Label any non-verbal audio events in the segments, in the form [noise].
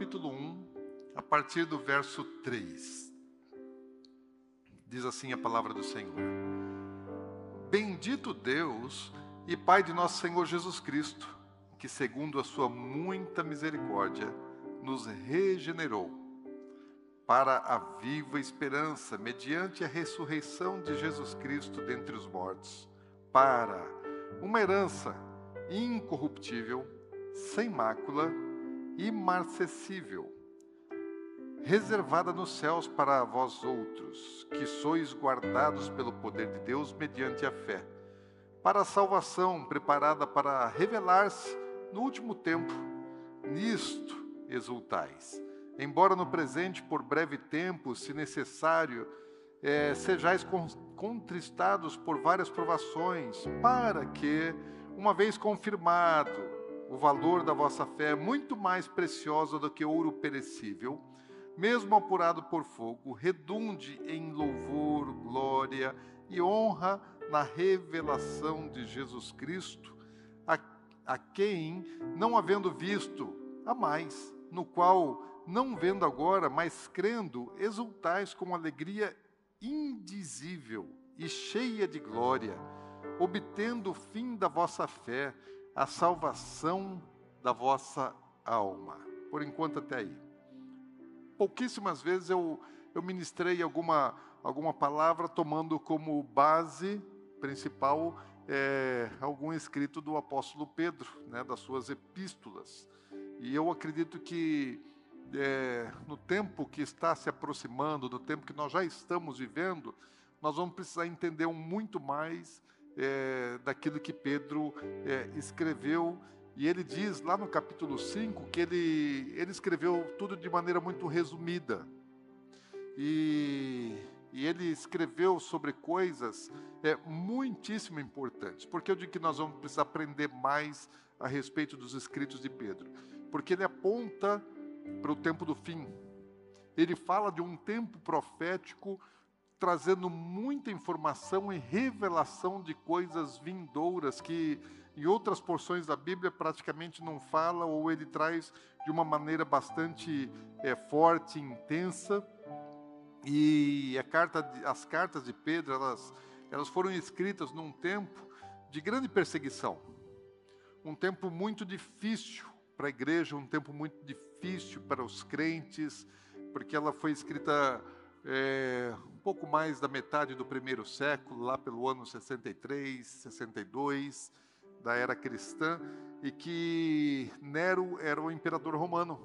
Capítulo 1, a partir do verso 3. Diz assim a palavra do Senhor: Bendito Deus e Pai de nosso Senhor Jesus Cristo, que, segundo a sua muita misericórdia, nos regenerou para a viva esperança, mediante a ressurreição de Jesus Cristo dentre os mortos, para uma herança incorruptível, sem mácula, imarcessível, reservada nos céus para vós outros, que sois guardados pelo poder de Deus mediante a fé, para a salvação preparada para revelar-se no último tempo. Nisto exultais embora no presente, por breve tempo, se necessário, é, sejais contristados por várias provações, para que, uma vez confirmado o valor da vossa fé, muito mais preciosa do que ouro perecível, mesmo apurado por fogo, redunde em louvor, glória e honra na revelação de Jesus Cristo, a, a quem, não havendo visto, a mais, no qual não vendo agora, mas crendo, exultais com alegria indizível e cheia de glória, obtendo o fim da vossa fé, a salvação da vossa alma. Por enquanto, até aí. Pouquíssimas vezes eu, eu ministrei alguma, alguma palavra tomando como base principal é, algum escrito do apóstolo Pedro, né, das suas epístolas. E eu acredito que é, no tempo que está se aproximando, no tempo que nós já estamos vivendo, nós vamos precisar entender muito mais é, daquilo que Pedro é, escreveu. E ele diz lá no capítulo 5 que ele, ele escreveu tudo de maneira muito resumida. E, e ele escreveu sobre coisas é, muitíssimo importantes. Porque eu digo que nós vamos precisar aprender mais a respeito dos escritos de Pedro. Porque ele aponta para o tempo do fim. Ele fala de um tempo profético trazendo muita informação e revelação de coisas vindouras que em outras porções da Bíblia praticamente não fala ou ele traz de uma maneira bastante é, forte, intensa. E carta, as cartas de Pedro elas, elas foram escritas num tempo de grande perseguição, um tempo muito difícil para a igreja, um tempo muito difícil para os crentes, porque ela foi escrita é, um pouco mais da metade do primeiro século, lá pelo ano 63, 62 da era cristã, e que Nero era o imperador romano.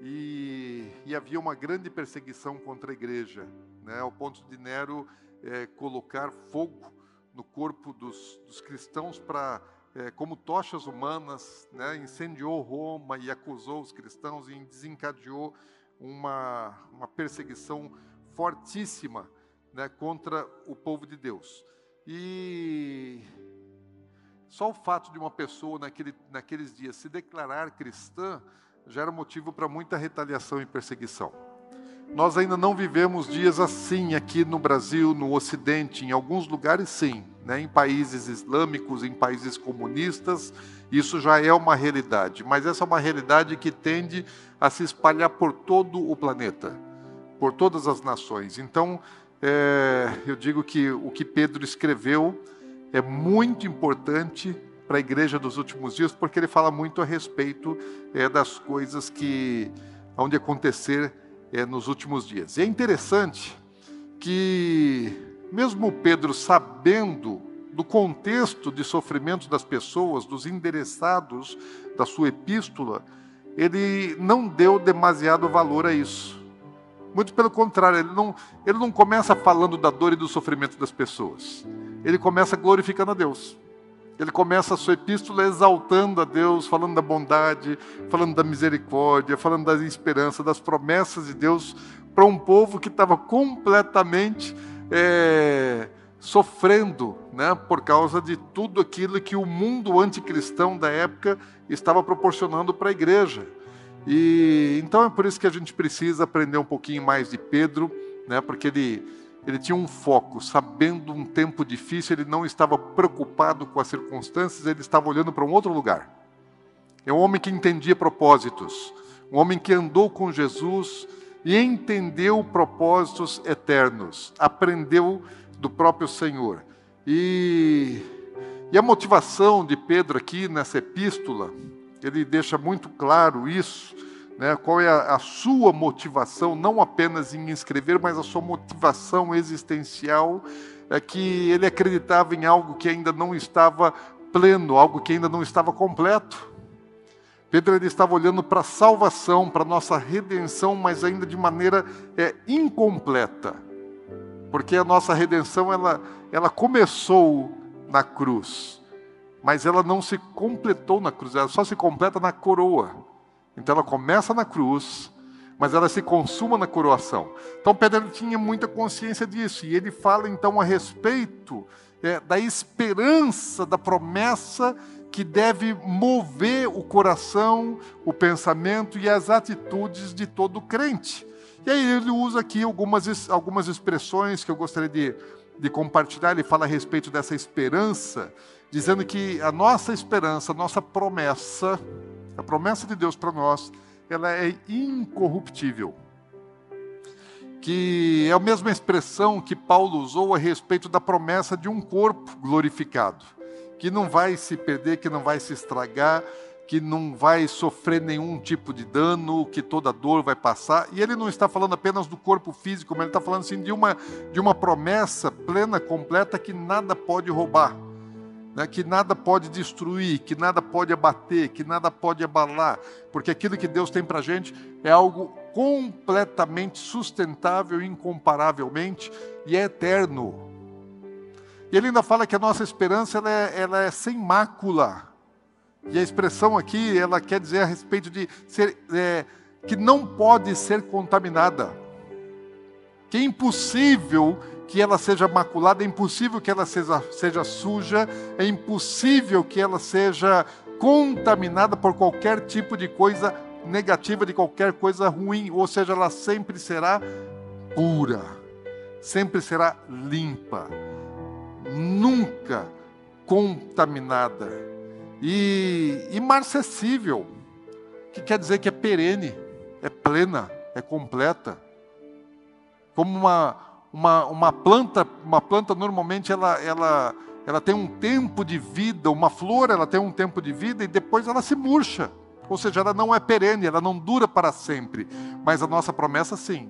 E, e havia uma grande perseguição contra a igreja, né, ao ponto de Nero é, colocar fogo no corpo dos, dos cristãos para é, como tochas humanas, né, incendiou Roma e acusou os cristãos e desencadeou uma, uma perseguição fortíssima né, contra o povo de Deus. E só o fato de uma pessoa naquele, naqueles dias se declarar cristã já era motivo para muita retaliação e perseguição. Nós ainda não vivemos dias assim aqui no Brasil, no Ocidente, em alguns lugares sim, né? em países islâmicos, em países comunistas, isso já é uma realidade, mas essa é uma realidade que tende a se espalhar por todo o planeta, por todas as nações. Então, é, eu digo que o que Pedro escreveu é muito importante para a igreja dos últimos dias, porque ele fala muito a respeito é, das coisas que onde acontecer é, nos últimos dias. E é interessante que, mesmo Pedro sabendo do contexto de sofrimento das pessoas, dos endereçados da sua epístola, ele não deu demasiado valor a isso. Muito pelo contrário, ele não, ele não começa falando da dor e do sofrimento das pessoas. Ele começa glorificando a Deus. Ele começa a sua epístola exaltando a Deus, falando da bondade, falando da misericórdia, falando da esperança, das promessas de Deus para um povo que estava completamente é, sofrendo né, por causa de tudo aquilo que o mundo anticristão da época estava proporcionando para a igreja. E então é por isso que a gente precisa aprender um pouquinho mais de Pedro, né, porque ele ele tinha um foco, sabendo um tempo difícil, ele não estava preocupado com as circunstâncias, ele estava olhando para um outro lugar. É um homem que entendia propósitos, um homem que andou com Jesus e entendeu propósitos eternos, aprendeu do próprio Senhor. E, e a motivação de Pedro aqui nessa epístola, ele deixa muito claro isso né, qual é a, a, sua motivação, não apenas em escrever, mas a sua motivação existencial, é que ele acreditava em algo que ainda não estava pleno, algo que ainda não estava completo. Pedro ele estava olhando para a salvação, para a nossa redenção, mas ainda de maneira é, incompleta. Porque a nossa redenção ela, ela começou na cruz, mas ela não se completou na cruz, ela só se completa na coroa. Então ela começa na cruz, mas ela se consuma na coroação. Então Pedro tinha muita consciência disso, e ele fala então a respeito é, da esperança, da promessa que deve mover o coração, o pensamento e as atitudes de todo crente. E aí ele usa aqui algumas, algumas expressões que eu gostaria de, de compartilhar. Ele fala a respeito dessa esperança, dizendo que a nossa esperança, a nossa promessa, a promessa de Deus para nós, ela é incorruptível. Que é a mesma expressão que Paulo usou a respeito da promessa de um corpo glorificado, que não vai se perder, que não vai se estragar, que não vai sofrer nenhum tipo de dano, que toda dor vai passar. E ele não está falando apenas do corpo físico, mas ele está falando assim de uma, de uma promessa plena, completa, que nada pode roubar né, que nada pode destruir, que nada pode abater, que nada pode abalar, porque aquilo que Deus tem para a gente é algo completamente sustentável, incomparavelmente, e é eterno. E ele ainda fala que a nossa esperança ela é, ela é sem mácula. E a expressão aqui, ela quer dizer a respeito de ser, é, que não pode ser contaminada. Que é impossível que ela seja maculada, é impossível que ela seja, seja suja, é impossível que ela seja contaminada por qualquer tipo de coisa negativa, de qualquer coisa ruim, ou seja, ela sempre será pura, sempre será limpa, nunca contaminada e imarcessível, que quer dizer que é perene, é plena, é completa, como uma uma, uma planta, uma planta normalmente ela, ela, ela tem um tempo de vida, uma flor ela tem um tempo de vida e depois ela se murcha. Ou seja, ela não é perene, ela não dura para sempre. Mas a nossa promessa sim.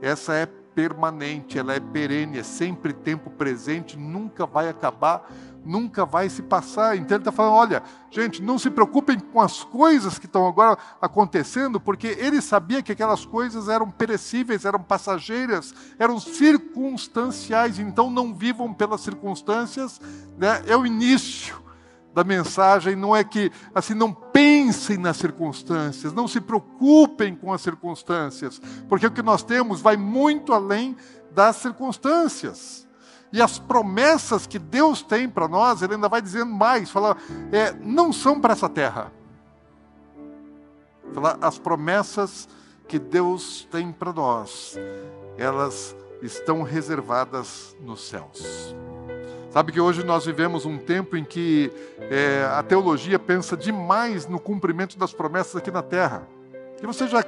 Essa é permanente, ela é perene, é sempre tempo presente, nunca vai acabar, nunca vai se passar. Então ele está falando: olha, gente, não se preocupem com as coisas que estão agora acontecendo, porque ele sabia que aquelas coisas eram perecíveis, eram passageiras, eram circunstanciais. Então não vivam pelas circunstâncias, né? é o início da mensagem não é que assim não pensem nas circunstâncias, não se preocupem com as circunstâncias, porque o que nós temos vai muito além das circunstâncias. E as promessas que Deus tem para nós, Ele ainda vai dizendo mais: fala, é, não são para essa terra. Fala, as promessas que Deus tem para nós, elas estão reservadas nos céus. Sabe que hoje nós vivemos um tempo em que é, a teologia pensa demais no cumprimento das promessas aqui na terra. E você já,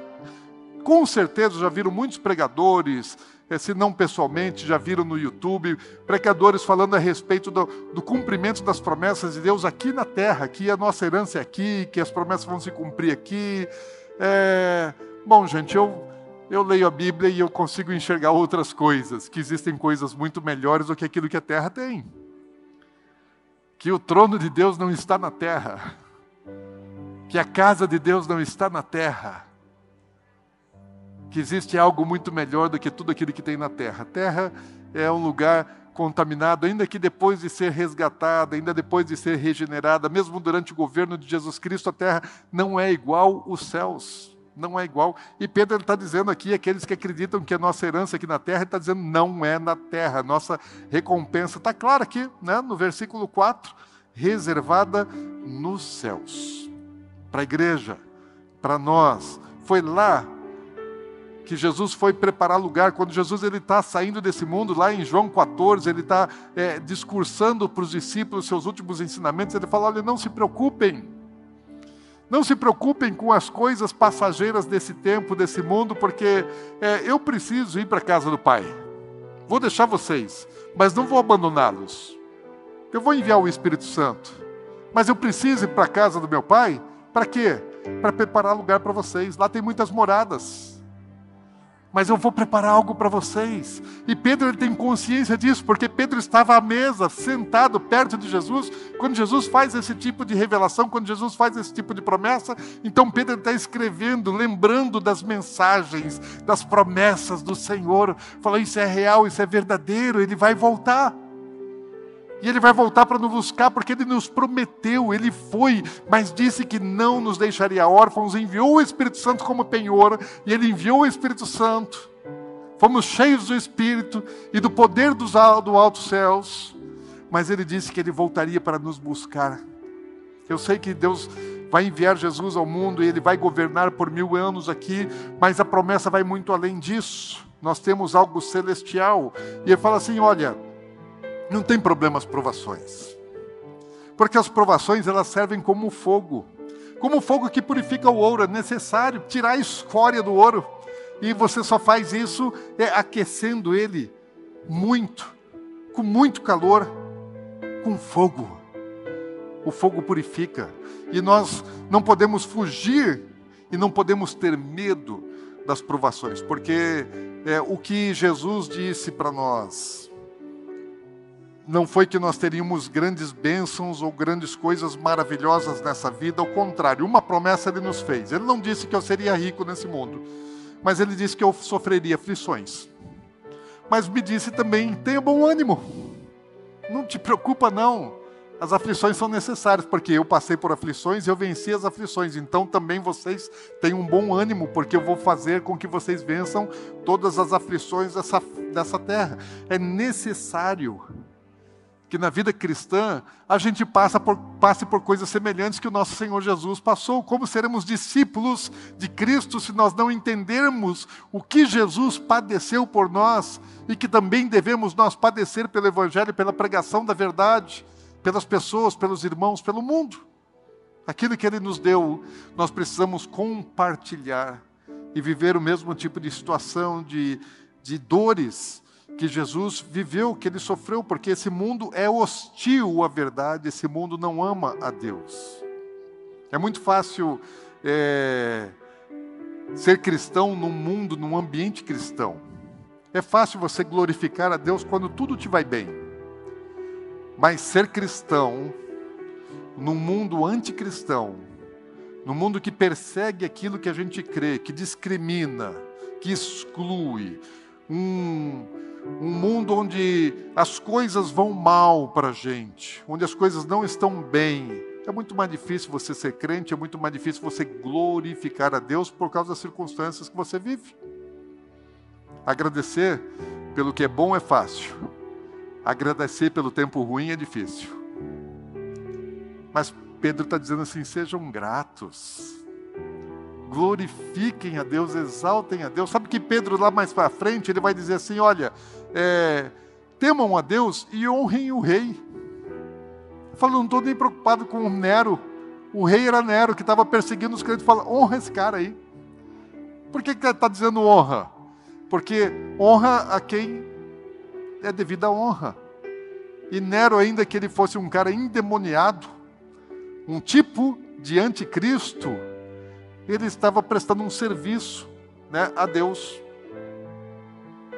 com certeza, já viram muitos pregadores, se não pessoalmente, já viram no YouTube, pregadores falando a respeito do, do, cumprimento das promessas de Deus aqui na terra, que a nossa herança é aqui, que as promessas vão se cumprir aqui. É... Bom, gente, eu, eu leio a Bíblia e eu consigo enxergar outras coisas, que existem coisas muito melhores do que aquilo que a terra tem. Que o trono de Deus não está na terra, que a casa de Deus não está na terra que existe algo muito melhor do que tudo aquilo que tem na terra. A terra é um lugar contaminado, ainda que depois de ser resgatada, ainda depois de ser regenerada, mesmo durante o governo de Jesus Cristo, a terra não é igual os céus. Não é igual. E Pedro está dizendo aqui, aqueles que acreditam que a nossa herança aqui na terra, está dizendo, não é na terra, nossa recompensa está clara aqui, né, no versículo 4, reservada nos céus. Para a igreja, para nós. Foi lá que Jesus foi preparar lugar. Quando Jesus ele está saindo desse mundo, lá em João 14, ele está é, discursando para os discípulos seus últimos ensinamentos. Ele fala: olha, não se preocupem. Não se preocupem com as coisas passageiras desse tempo, desse mundo, porque é, eu preciso ir para a casa do Pai. Vou deixar vocês, mas não vou abandoná-los. Eu vou enviar o Espírito Santo, mas eu preciso ir para a casa do meu Pai. Para quê? Para preparar lugar para vocês. Lá tem muitas moradas mas eu vou preparar algo para vocês. E Pedro ele tem consciência disso, porque Pedro estava à mesa, sentado perto de Jesus, quando Jesus faz esse tipo de revelação, quando Jesus faz esse tipo de promessa. Então Pedro está escrevendo, lembrando das mensagens, das promessas do Senhor, falando: Isso é real, isso é verdadeiro, ele vai voltar. E ele vai voltar para nos buscar, porque ele nos prometeu, ele foi, mas disse que não nos deixaria órfãos, enviou o Espírito Santo como penhor, e ele enviou o Espírito Santo. Fomos cheios do Espírito e do poder dos do alto céus, mas ele disse que ele voltaria para nos buscar. Eu sei que Deus vai enviar Jesus ao mundo e ele vai governar por mil anos aqui, mas a promessa vai muito além disso. Nós temos algo celestial. E ele fala assim: olha, não tem problema as provações. Porque as provações elas servem como fogo. Como fogo que purifica o ouro, é necessário tirar a escória do ouro. E você só faz isso é, aquecendo ele muito, com muito calor, com fogo. O fogo purifica. E nós não podemos fugir e não podemos ter medo das provações, porque é, o que Jesus disse para nós, não foi que nós teríamos grandes bênçãos ou grandes coisas maravilhosas nessa vida, ao contrário, uma promessa ele nos fez. Ele não disse que eu seria rico nesse mundo, mas ele disse que eu sofreria aflições. Mas me disse também: tenha bom ânimo, não te preocupa, não. As aflições são necessárias, porque eu passei por aflições e eu venci as aflições. Então também vocês tenham um bom ânimo, porque eu vou fazer com que vocês vençam todas as aflições dessa, dessa terra. É necessário que na vida cristã a gente passa por, passe por coisas semelhantes que o nosso Senhor Jesus passou. Como seremos discípulos de Cristo se nós não entendermos o que Jesus padeceu por nós e que também devemos nós padecer pelo Evangelho, pela pregação da verdade, pelas pessoas, pelos irmãos, pelo mundo? Aquilo que Ele nos deu, nós precisamos compartilhar e viver o mesmo tipo de situação, de, de dores que Jesus viveu, que ele sofreu, porque esse mundo é hostil à verdade, esse mundo não ama a Deus. É muito fácil é, ser cristão num mundo, num ambiente cristão. É fácil você glorificar a Deus quando tudo te vai bem. Mas ser cristão num mundo anticristão, num mundo que persegue aquilo que a gente crê, que discrimina, que exclui, um, um mundo onde as coisas vão mal para a gente, onde as coisas não estão bem. É muito mais difícil você ser crente, é muito mais difícil você glorificar a Deus por causa das circunstâncias que você vive. Agradecer pelo que é bom é fácil, agradecer pelo tempo ruim é difícil. Mas Pedro está dizendo assim: sejam gratos glorifiquem a Deus, exaltem a Deus. Sabe que Pedro, lá mais para frente, ele vai dizer assim: olha, é, temam a Deus e honrem o rei. Eu falo, não estou nem preocupado com o Nero. O rei era Nero, que estava perseguindo os crentes. Fala, honra esse cara aí. Por que está dizendo honra? Porque honra a quem é devida a honra. E Nero, ainda que ele fosse um cara endemoniado, um tipo de anticristo, ele estava prestando um serviço né, a Deus.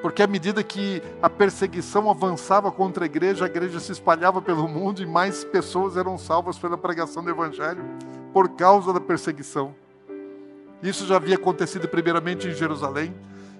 Porque à medida que a perseguição avançava contra a igreja, a igreja se espalhava pelo mundo e mais pessoas eram salvas pela pregação do Evangelho por causa da perseguição. Isso já havia acontecido primeiramente em Jerusalém,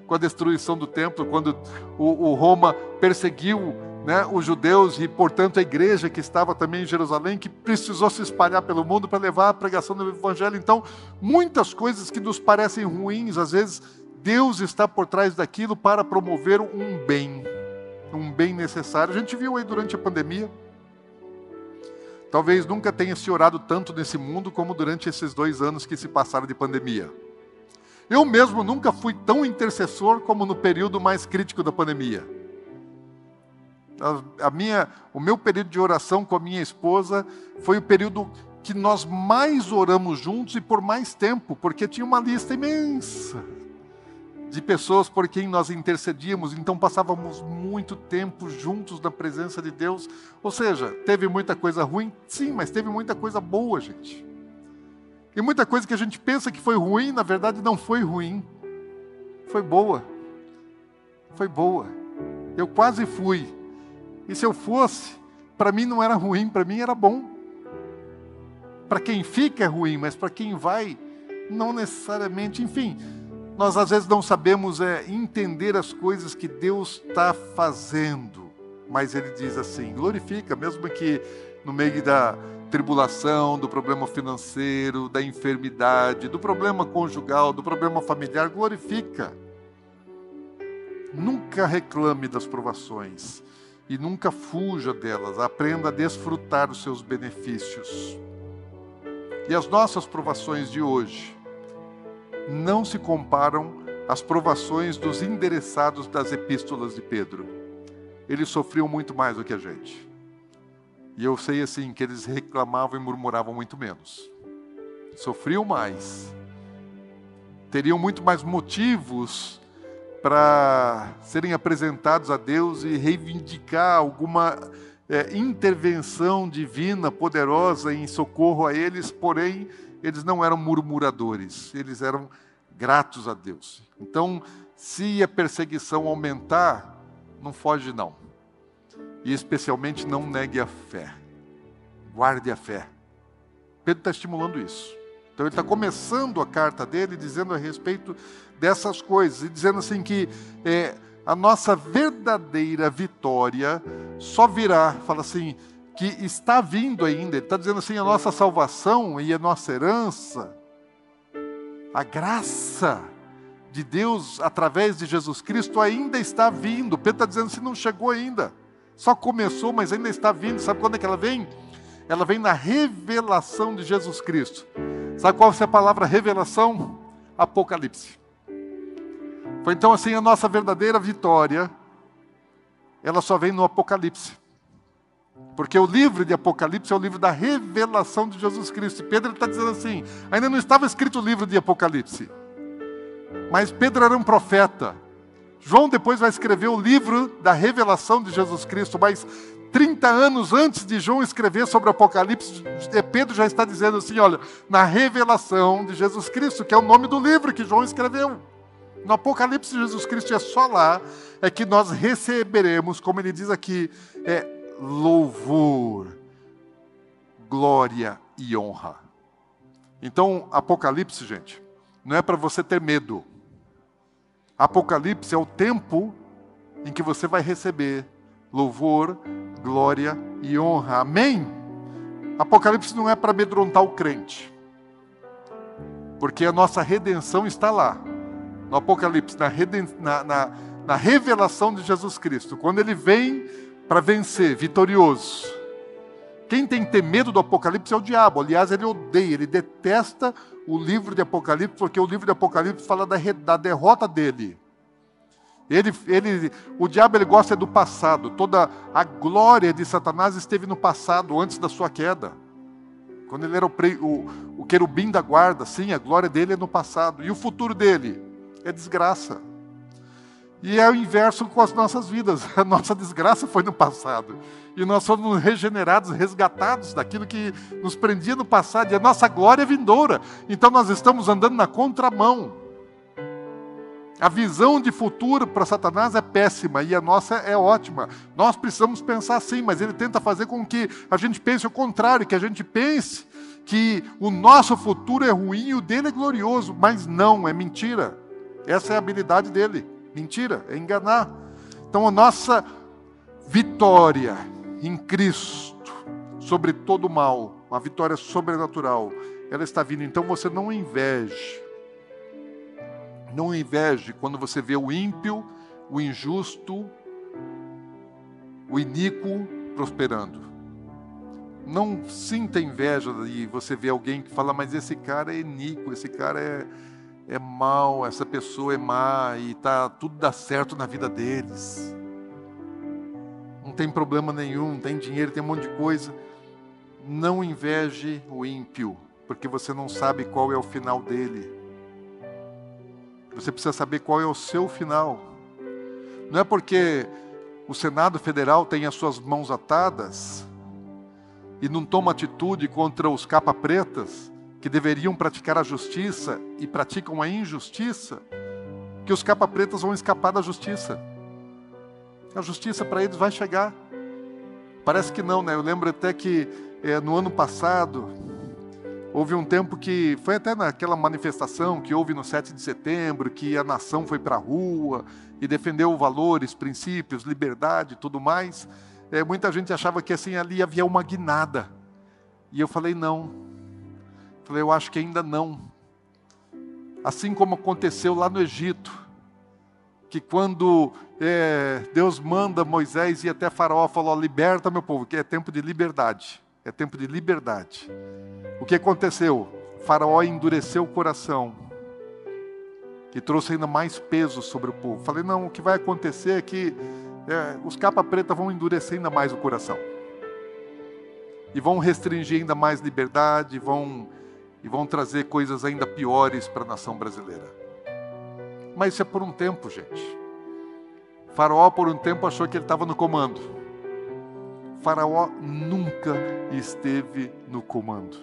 com a destruição do templo, quando o, o Roma perseguiu né, os judeus e, portanto, a igreja que estava também em Jerusalém, que precisou se espalhar pelo mundo para levar a pregação do evangelho. Então, muitas coisas que nos parecem ruins, às vezes Deus está por trás daquilo para promover um bem, um bem necessário. A gente viu aí durante a pandemia. Talvez nunca tenha se orado tanto nesse mundo como durante esses dois anos que se passaram de pandemia. Eu mesmo nunca fui tão intercessor como no período mais crítico da pandemia. A, minha, o meu período de oração com a minha esposa foi o período que nós mais oramos juntos e por mais tempo, porque tinha uma lista imensa de pessoas por quem nós intercedíamos, então passávamos muito tempo juntos na presença de Deus. Ou seja, teve muita coisa ruim? Sim, mas teve muita coisa boa, gente. E muita coisa que a gente pensa que foi ruim, na verdade não foi ruim. Foi boa. Foi boa. Eu quase fui. E se eu fosse, para mim não era ruim, para mim era bom. Para quem fica é ruim, mas para quem vai, não necessariamente. Enfim, nós às vezes não sabemos é, entender as coisas que Deus está fazendo. Mas Ele diz assim: glorifica, mesmo que no meio da tribulação, do problema financeiro, da enfermidade, do problema conjugal, do problema familiar, glorifica. Nunca reclame das provações e nunca fuja delas. Aprenda a desfrutar os seus benefícios. E as nossas provações de hoje não se comparam às provações dos endereçados das epístolas de Pedro. Eles sofriam muito mais do que a gente. E eu sei assim que eles reclamavam e murmuravam muito menos. Sofriam mais. Teriam muito mais motivos para serem apresentados a Deus e reivindicar alguma é, intervenção divina poderosa em socorro a eles, porém, eles não eram murmuradores, eles eram gratos a Deus. Então, se a perseguição aumentar, não foge não. E especialmente não negue a fé. Guarde a fé. Pedro está estimulando isso. Então ele está começando a carta dele dizendo a respeito dessas coisas e dizendo assim que é, a nossa verdadeira vitória só virá, fala assim, que está vindo ainda. Ele está dizendo assim: a nossa salvação e a nossa herança, a graça de Deus através de Jesus Cristo ainda está vindo. Pedro está dizendo assim: não chegou ainda, só começou, mas ainda está vindo. Sabe quando é que ela vem? Ela vem na revelação de Jesus Cristo. Sabe qual é a palavra revelação? Apocalipse. Foi então assim a nossa verdadeira vitória, ela só vem no Apocalipse. Porque o livro de Apocalipse é o livro da revelação de Jesus Cristo. E Pedro está dizendo assim: ainda não estava escrito o livro de Apocalipse. Mas Pedro era um profeta. João depois vai escrever o livro da revelação de Jesus Cristo, mas 30 anos antes de João escrever sobre Apocalipse, Pedro já está dizendo assim: olha, na revelação de Jesus Cristo, que é o nome do livro que João escreveu. No Apocalipse de Jesus Cristo é só lá é que nós receberemos, como ele diz aqui, é louvor, glória e honra. Então, Apocalipse, gente, não é para você ter medo. Apocalipse é o tempo em que você vai receber louvor, glória e honra. Amém? Apocalipse não é para amedrontar o crente, porque a nossa redenção está lá no Apocalipse, na, reden... na, na, na revelação de Jesus Cristo, quando ele vem para vencer, vitorioso. Quem tem que ter medo do Apocalipse é o diabo. Aliás, ele odeia, ele detesta o livro de Apocalipse, porque o livro de Apocalipse fala da, da derrota dele. Ele, ele, o diabo ele gosta do passado. Toda a glória de Satanás esteve no passado, antes da sua queda. Quando ele era o, o, o querubim da guarda, sim, a glória dele é no passado. E o futuro dele? É desgraça. E é o inverso com as nossas vidas. [laughs] A nossa desgraça foi no passado. E nós somos regenerados, resgatados daquilo que nos prendia no passado. E a nossa glória é vindoura. Então nós estamos andando na contramão. A visão de futuro para Satanás é péssima e a nossa é ótima. Nós precisamos pensar assim, mas ele tenta fazer com que a gente pense o contrário, que a gente pense que o nosso futuro é ruim e o dele é glorioso. Mas não, é mentira. Essa é a habilidade dele. Mentira, é enganar. Então a nossa vitória em Cristo sobre todo o mal, uma vitória sobrenatural, ela está vindo. Então você não inveje. Não inveje quando você vê o ímpio, o injusto, o iníquo prosperando. Não sinta inveja de você ver alguém que fala, mas esse cara é iníquo, esse cara é, é mau, essa pessoa é má e tá, tudo dá certo na vida deles. Não tem problema nenhum, tem dinheiro, tem um monte de coisa. Não inveje o ímpio, porque você não sabe qual é o final dele. Você precisa saber qual é o seu final. Não é porque o Senado Federal tem as suas mãos atadas e não toma atitude contra os capa-pretas que deveriam praticar a justiça e praticam a injustiça, que os capa-pretas vão escapar da justiça. A justiça para eles vai chegar. Parece que não, né? Eu lembro até que é, no ano passado houve um tempo que foi até naquela manifestação que houve no 7 de setembro, que a nação foi para a rua e defendeu valores, princípios, liberdade e tudo mais. É, muita gente achava que assim ali havia uma guinada. E eu falei, não. Falei, eu acho que ainda não. Assim como aconteceu lá no Egito, que quando é, Deus manda Moisés ir até Faraó, falou: liberta meu povo, que é tempo de liberdade. É tempo de liberdade. O que aconteceu? Faraó endureceu o coração e trouxe ainda mais peso sobre o povo. Falei: não, o que vai acontecer é que é, os capa preta vão endurecer ainda mais o coração. E vão restringir ainda mais liberdade, vão, e vão trazer coisas ainda piores para a nação brasileira. Mas isso é por um tempo, gente. Faraó, por um tempo, achou que ele estava no comando. Faraó nunca esteve no comando.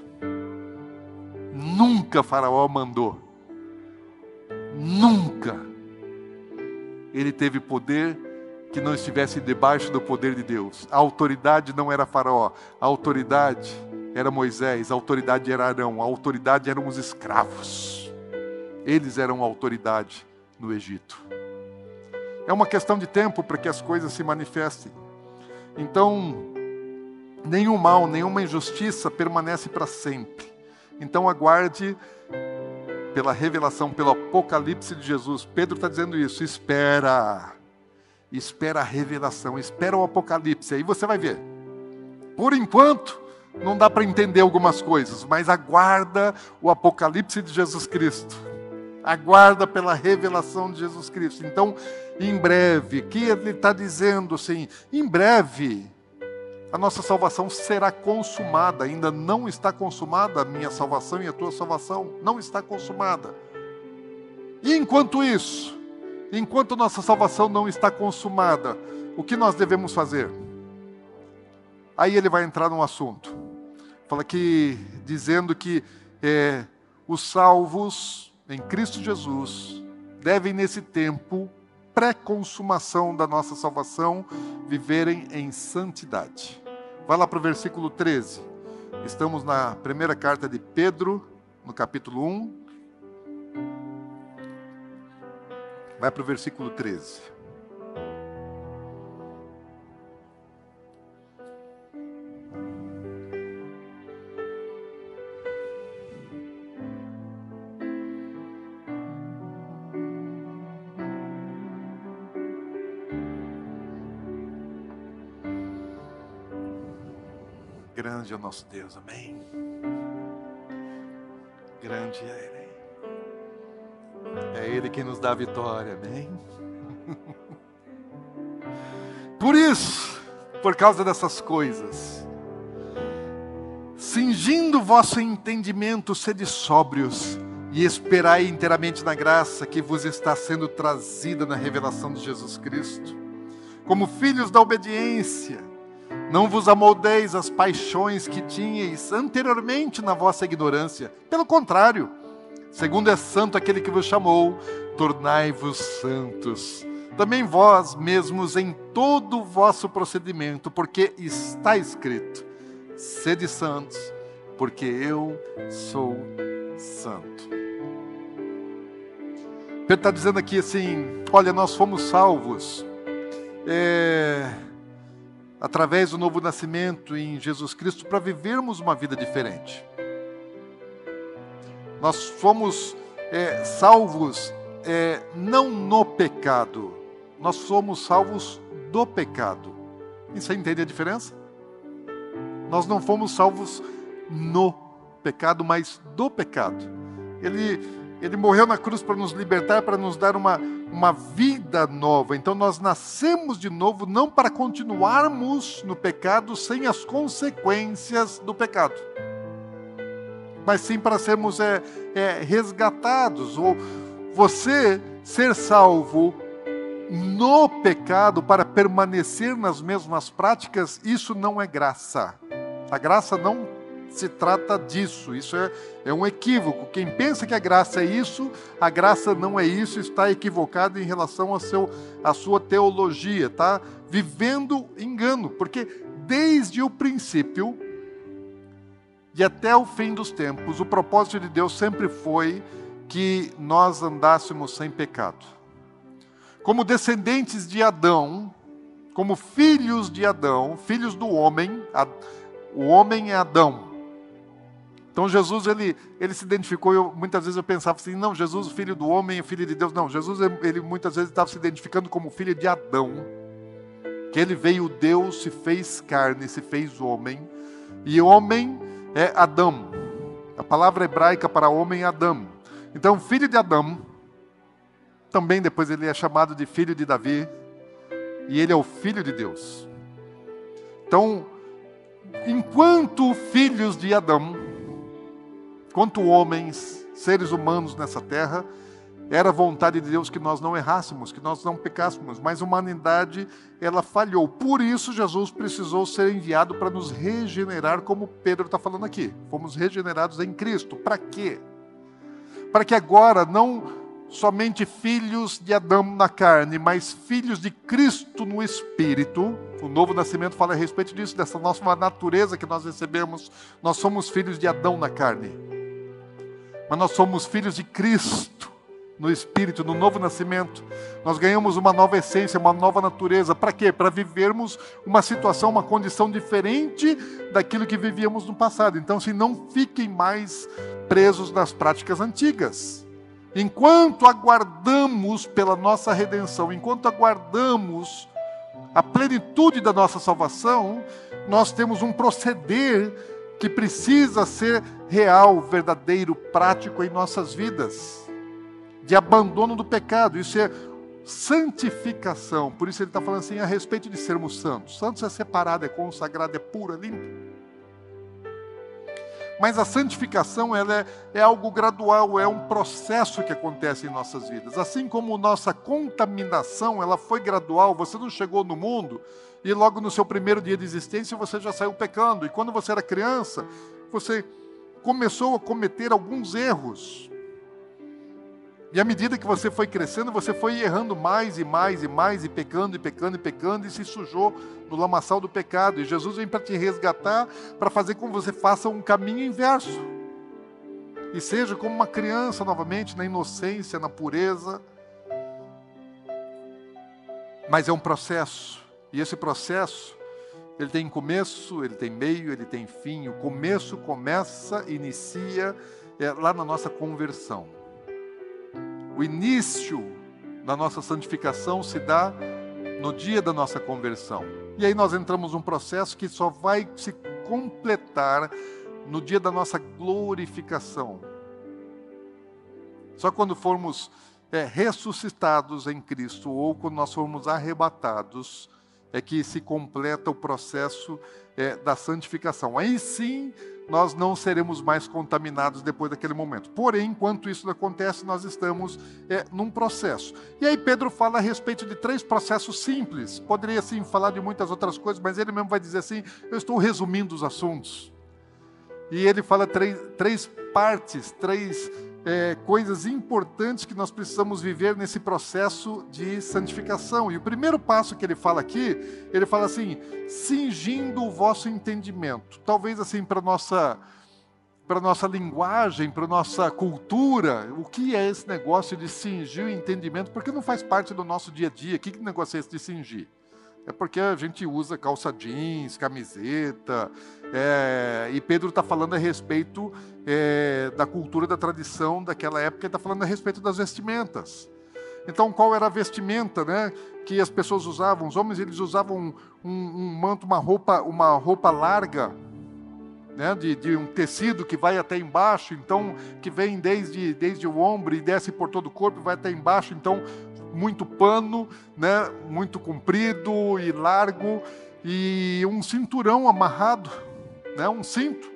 Nunca Faraó mandou. Nunca ele teve poder que não estivesse debaixo do poder de Deus. A autoridade não era Faraó, a autoridade era Moisés, a autoridade era Arão, a autoridade eram os escravos. Eles eram a autoridade no Egito. É uma questão de tempo para que as coisas se manifestem. Então, nenhum mal, nenhuma injustiça permanece para sempre. Então, aguarde pela revelação, pelo apocalipse de Jesus. Pedro está dizendo isso. Espera espera a revelação, espera o apocalipse, aí você vai ver. Por enquanto, não dá para entender algumas coisas, mas aguarda o apocalipse de Jesus Cristo. Aguarda pela revelação de Jesus Cristo. Então, em breve, que ele está dizendo assim, em breve, a nossa salvação será consumada. Ainda não está consumada a minha salvação e a tua salvação. Não está consumada. E enquanto isso, enquanto nossa salvação não está consumada, o que nós devemos fazer? Aí ele vai entrar num assunto. Fala que, dizendo que é, os salvos em Cristo Jesus devem, nesse tempo, pré-consumação da nossa salvação, viverem em santidade. Vai lá para o versículo 13. Estamos na primeira carta de Pedro, no capítulo 1, Vai para o versículo 13. Grande é o nosso Deus, amém. Grande é Ele. É Ele quem nos dá a vitória, amém? [laughs] Por isso, por causa dessas coisas, cingindo vosso entendimento, sede sóbrios e esperai inteiramente na graça que vos está sendo trazida na revelação de Jesus Cristo. Como filhos da obediência, não vos amoldeis as paixões que tinhais anteriormente na vossa ignorância. Pelo contrário, Segundo é santo aquele que vos chamou, tornai-vos santos. Também vós mesmos em todo o vosso procedimento, porque está escrito: sede santos, porque eu sou santo. Pedro está dizendo aqui assim: olha, nós fomos salvos. É, através do novo nascimento em Jesus Cristo, para vivermos uma vida diferente. Nós fomos é, salvos é, não no pecado, nós somos salvos do pecado. E você entende a diferença? Nós não fomos salvos no pecado, mas do pecado. Ele, ele morreu na cruz para nos libertar, para nos dar uma, uma vida nova. Então nós nascemos de novo não para continuarmos no pecado sem as consequências do pecado, mas sim para sermos é, é, resgatados. Ou você ser salvo no pecado para permanecer nas mesmas práticas, isso não é graça. A graça não se trata disso. Isso é, é um equívoco. Quem pensa que a graça é isso, a graça não é isso, está equivocado em relação à seu, a sua teologia, tá? Vivendo engano, porque desde o princípio e até o fim dos tempos, o propósito de Deus sempre foi que nós andássemos sem pecado. Como descendentes de Adão, como filhos de Adão, filhos do homem, o homem é Adão, então Jesus ele, ele se identificou, eu, muitas vezes eu pensava assim, não, Jesus, filho do homem, filho de Deus. Não, Jesus ele muitas vezes estava se identificando como filho de Adão. Que ele veio Deus, se fez carne, se fez homem. E homem é Adão. A palavra hebraica para homem é Adão. Então, filho de Adão, também depois ele é chamado de filho de Davi, e ele é o filho de Deus. Então, enquanto filhos de Adão, quanto homens, seres humanos nessa terra, era vontade de Deus que nós não errássemos, que nós não pecássemos, mas a humanidade ela falhou. Por isso Jesus precisou ser enviado para nos regenerar, como Pedro está falando aqui. Fomos regenerados em Cristo. Para quê? Para que agora não somente filhos de Adão na carne, mas filhos de Cristo no Espírito. O novo nascimento fala a respeito disso, dessa nossa natureza que nós recebemos. Nós somos filhos de Adão na carne mas nós somos filhos de Cristo no Espírito, no novo nascimento. Nós ganhamos uma nova essência, uma nova natureza. Para quê? Para vivermos uma situação, uma condição diferente daquilo que vivíamos no passado. Então, se assim, não fiquem mais presos nas práticas antigas. Enquanto aguardamos pela nossa redenção, enquanto aguardamos a plenitude da nossa salvação, nós temos um proceder que precisa ser real, verdadeiro, prático em nossas vidas, de abandono do pecado. Isso é santificação. Por isso ele está falando assim a respeito de sermos santos. Santos é separado, é consagrado, é puro, é limpo. Mas a santificação ela é, é algo gradual, é um processo que acontece em nossas vidas. Assim como nossa contaminação ela foi gradual, você não chegou no mundo e logo no seu primeiro dia de existência você já saiu pecando. E quando você era criança, você começou a cometer alguns erros. E à medida que você foi crescendo, você foi errando mais e mais e mais, e pecando e pecando e pecando, e se sujou no lamaçal do pecado. E Jesus vem para te resgatar, para fazer com que você faça um caminho inverso. E seja como uma criança novamente, na inocência, na pureza. Mas é um processo. E esse processo, ele tem começo, ele tem meio, ele tem fim. O começo começa, inicia é, lá na nossa conversão. O início da nossa santificação se dá no dia da nossa conversão. E aí nós entramos num processo que só vai se completar no dia da nossa glorificação. Só quando formos é, ressuscitados em Cristo ou quando nós formos arrebatados é que se completa o processo é, da santificação. Aí sim nós não seremos mais contaminados depois daquele momento. Porém, enquanto isso acontece, nós estamos é, num processo. E aí Pedro fala a respeito de três processos simples. Poderia sim falar de muitas outras coisas, mas ele mesmo vai dizer assim: eu estou resumindo os assuntos. E ele fala três, três partes, três é, coisas importantes que nós precisamos viver nesse processo de santificação. E o primeiro passo que ele fala aqui, ele fala assim: cingindo o vosso entendimento. Talvez assim para nossa para nossa linguagem, para nossa cultura, o que é esse negócio de cingir o entendimento? Porque não faz parte do nosso dia a dia. Que negócio é esse de cingir? É porque a gente usa calça jeans, camiseta, é, e Pedro está falando a respeito é, da cultura, da tradição daquela época, está falando a respeito das vestimentas. Então, qual era a vestimenta né, que as pessoas usavam? Os homens eles usavam um, um, um manto, uma roupa, uma roupa larga, né, de, de, um tecido que vai até embaixo, então que vem desde, desde o ombro e desce por todo o corpo, vai até embaixo, então muito pano, né, muito comprido e largo e um cinturão amarrado, né, um cinto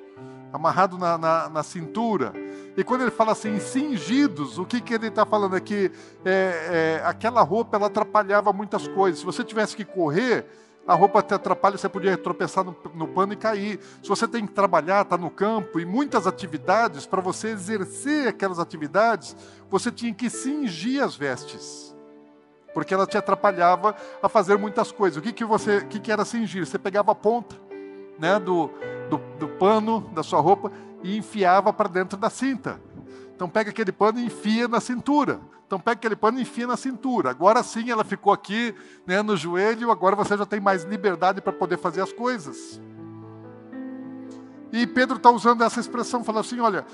amarrado na, na, na cintura. E quando ele fala assim, cingidos, o que, que ele está falando aqui? É, é, aquela roupa ela atrapalhava muitas coisas. Se você tivesse que correr, a roupa te atrapalha, você podia tropeçar no, no pano e cair. Se você tem que trabalhar, está no campo, e muitas atividades, para você exercer aquelas atividades, você tinha que cingir as vestes. Porque ela te atrapalhava a fazer muitas coisas. O que, que, você, que, que era cingir? Você pegava a ponta né, do, do, do pano da sua roupa e enfiava para dentro da cinta. Então pega aquele pano e enfia na cintura. Então pega aquele pano e enfia na cintura. Agora sim ela ficou aqui né, no joelho, agora você já tem mais liberdade para poder fazer as coisas. E Pedro está usando essa expressão, falando assim: olha,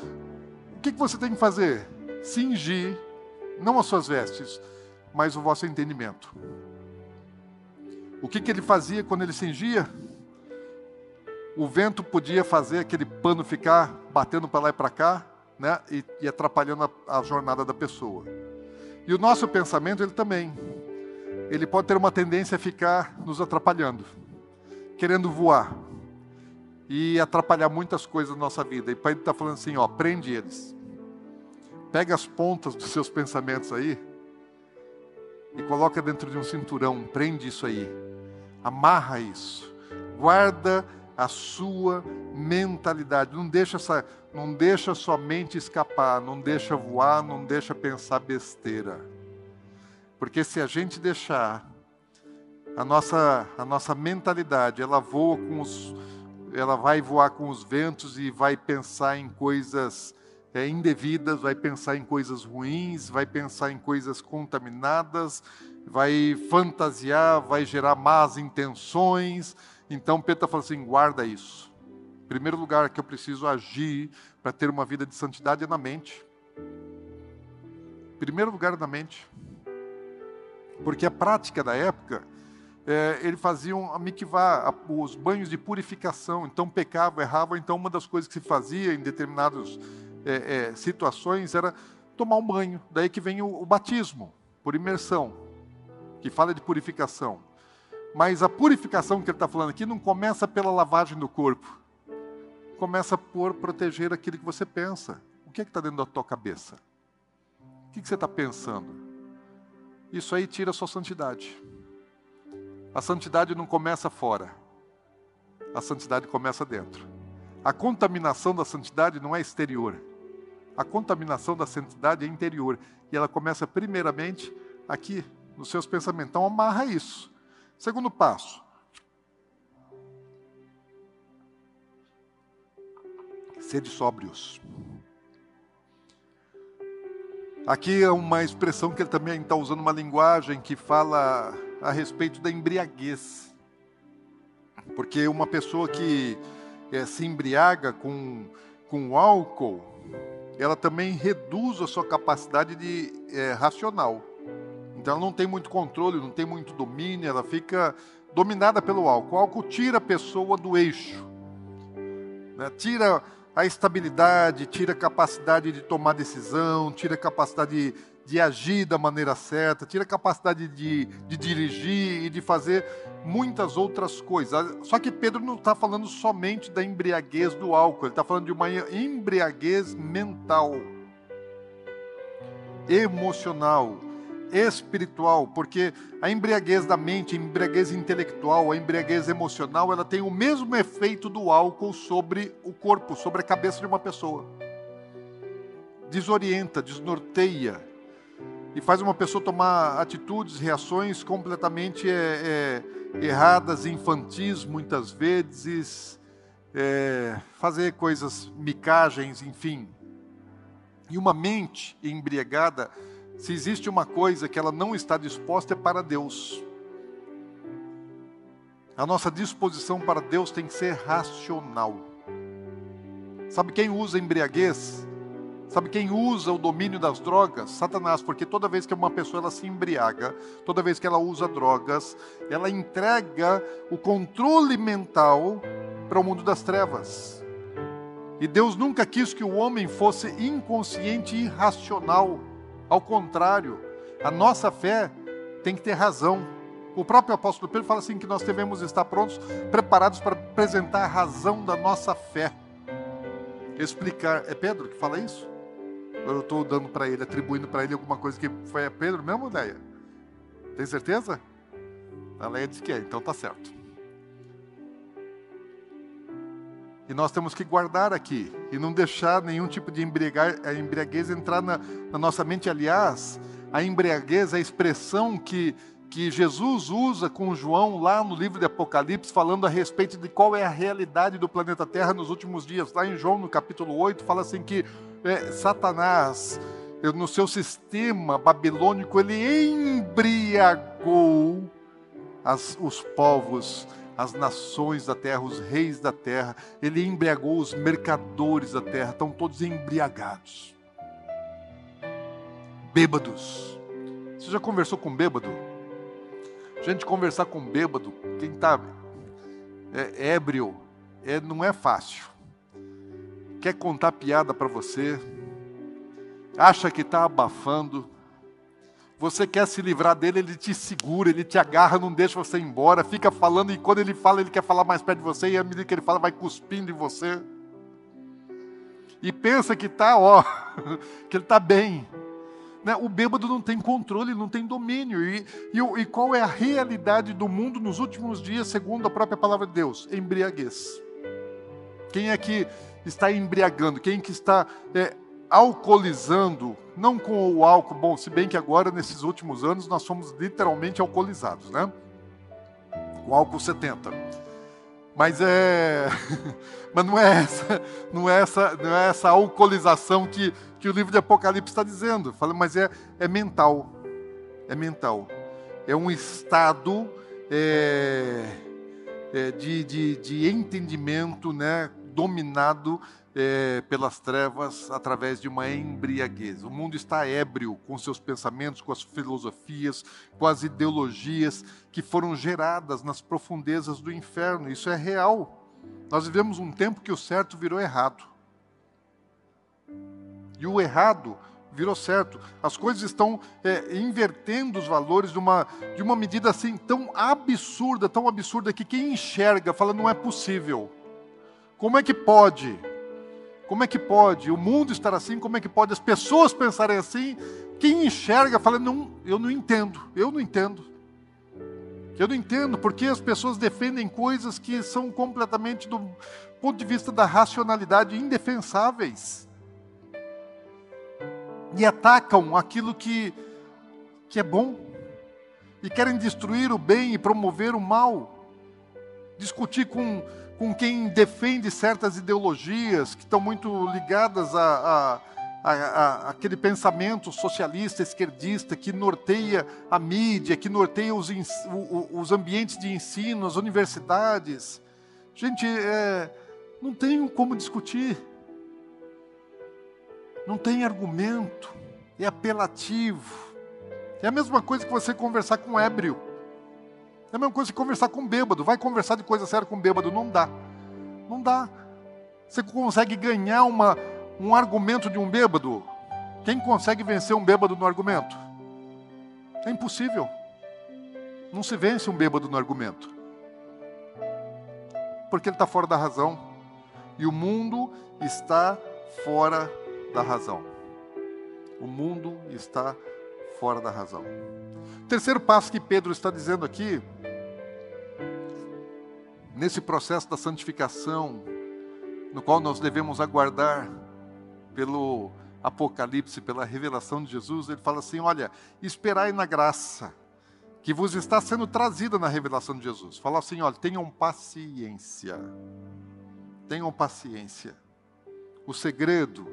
o que, que você tem que fazer? Cingir, não as suas vestes, mas o vosso entendimento. O que, que ele fazia quando ele cingia? o vento podia fazer aquele pano ficar batendo para lá e para cá, né, e, e atrapalhando a, a, jornada da pessoa. E o nosso pensamento, ele também, ele pode ter uma tendência a ficar nos atrapalhando, querendo voar e atrapalhar muitas coisas na nossa vida. E Pai está falando assim, ó, prende eles, pega as pontas dos seus pensamentos aí e coloca dentro de um cinturão, prende isso aí, amarra isso, guarda a sua mentalidade. Não deixa, essa, não deixa sua mente escapar, não deixa voar, não deixa pensar besteira. Porque se a gente deixar a nossa, a nossa mentalidade, ela voa com os, ela vai voar com os ventos e vai pensar em coisas é, indevidas, vai pensar em coisas ruins, vai pensar em coisas contaminadas, vai fantasiar, vai gerar más intenções, então Pedro está falando assim: guarda isso. Primeiro lugar que eu preciso agir para ter uma vida de santidade é na mente. Primeiro lugar na mente. Porque a prática da época, é, eles faziam a mikvah, os banhos de purificação. Então pecavam, erravam. Então uma das coisas que se fazia em determinadas é, é, situações era tomar um banho. Daí que vem o, o batismo, por imersão, que fala de purificação. Mas a purificação que ele está falando aqui não começa pela lavagem do corpo. Começa por proteger aquilo que você pensa. O que é está dentro da tua cabeça? O que, que você está pensando? Isso aí tira a sua santidade. A santidade não começa fora. A santidade começa dentro. A contaminação da santidade não é exterior. A contaminação da santidade é interior. E ela começa primeiramente aqui, nos seus pensamentos. Então amarra isso. Segundo passo. Sede sóbrios. Aqui é uma expressão que ele também está usando uma linguagem que fala a respeito da embriaguez. Porque uma pessoa que é, se embriaga com, com álcool, ela também reduz a sua capacidade de é, racional. Então ela não tem muito controle, não tem muito domínio, ela fica dominada pelo álcool. O álcool tira a pessoa do eixo, né? tira a estabilidade, tira a capacidade de tomar decisão, tira a capacidade de, de agir da maneira certa, tira a capacidade de, de dirigir e de fazer muitas outras coisas. Só que Pedro não está falando somente da embriaguez do álcool, ele está falando de uma embriaguez mental, emocional espiritual, porque a embriaguez da mente, a embriaguez intelectual, a embriaguez emocional, ela tem o mesmo efeito do álcool sobre o corpo, sobre a cabeça de uma pessoa. Desorienta, desnorteia e faz uma pessoa tomar atitudes, reações completamente é, é, erradas, infantis muitas vezes, é, fazer coisas, micagens, enfim. E uma mente embriagada se existe uma coisa que ela não está disposta é para Deus. A nossa disposição para Deus tem que ser racional. Sabe quem usa embriaguez? Sabe quem usa o domínio das drogas? Satanás, porque toda vez que uma pessoa ela se embriaga, toda vez que ela usa drogas, ela entrega o controle mental para o mundo das trevas. E Deus nunca quis que o homem fosse inconsciente e irracional. Ao contrário, a nossa fé tem que ter razão. O próprio apóstolo Pedro fala assim que nós devemos estar prontos, preparados para apresentar a razão da nossa fé. Explicar. É Pedro que fala isso? Eu estou dando para ele, atribuindo para ele alguma coisa que foi a Pedro mesmo, Leia? Tem certeza? A Leia diz que é, então tá certo. E nós temos que guardar aqui e não deixar nenhum tipo de embriaguez entrar na, na nossa mente. Aliás, a embriaguez é a expressão que, que Jesus usa com João lá no livro de Apocalipse, falando a respeito de qual é a realidade do planeta Terra nos últimos dias. Lá em João, no capítulo 8, fala assim que é, Satanás, no seu sistema babilônico, ele embriagou as, os povos as nações da terra, os reis da terra, ele embriagou os mercadores da terra, estão todos embriagados, bêbados. Você já conversou com bêbado? Gente, conversar com bêbado, quem está é, ébrio, é, não é fácil. Quer contar piada para você, acha que está abafando, você quer se livrar dele, ele te segura, ele te agarra, não deixa você ir embora, fica falando e quando ele fala, ele quer falar mais perto de você e à medida que ele fala, vai cuspindo em você. E pensa que tá, ó, [laughs] que ele tá bem. Né? O bêbado não tem controle, não tem domínio. E, e, e qual é a realidade do mundo nos últimos dias, segundo a própria palavra de Deus? Embriaguez. Quem é que está embriagando? Quem que está é, alcoolizando, não com o álcool, bom, se bem que agora, nesses últimos anos, nós somos literalmente alcoolizados, né? O álcool 70. Mas é. [laughs] Mas não é essa, não é essa, não é essa alcoolização que, que o livro de Apocalipse está dizendo. Fala, mas é, é mental. É mental. É um estado é, é, de, de, de entendimento né, dominado é, pelas trevas através de uma embriaguez. O mundo está ébrio com seus pensamentos, com as filosofias, com as ideologias que foram geradas nas profundezas do inferno. Isso é real. Nós vivemos um tempo que o certo virou errado. E o errado virou certo. As coisas estão é, invertendo os valores de uma, de uma medida assim tão absurda, tão absurda, que quem enxerga fala: não é possível. Como é que pode? Como é que pode o mundo estar assim? Como é que pode as pessoas pensarem assim? Quem enxerga fala: não, eu não entendo, eu não entendo. Eu não entendo porque as pessoas defendem coisas que são completamente, do ponto de vista da racionalidade, indefensáveis. E atacam aquilo que, que é bom. E querem destruir o bem e promover o mal. Discutir com com quem defende certas ideologias que estão muito ligadas a, a, a, a, aquele pensamento socialista, esquerdista, que norteia a mídia, que norteia os, os ambientes de ensino, as universidades. Gente, é, não tem como discutir, não tem argumento, é apelativo. É a mesma coisa que você conversar com um ébrio. É a mesma coisa que conversar com um bêbado. Vai conversar de coisa séria com um bêbado. Não dá. Não dá. Você consegue ganhar uma, um argumento de um bêbado? Quem consegue vencer um bêbado no argumento? É impossível. Não se vence um bêbado no argumento. Porque ele está fora da razão. E o mundo está fora da razão. O mundo está fora da razão. Terceiro passo que Pedro está dizendo aqui nesse processo da santificação, no qual nós devemos aguardar pelo Apocalipse, pela revelação de Jesus, ele fala assim: olha, esperai na graça que vos está sendo trazida na revelação de Jesus. Fala assim: olha, tenham paciência. Tenham paciência. O segredo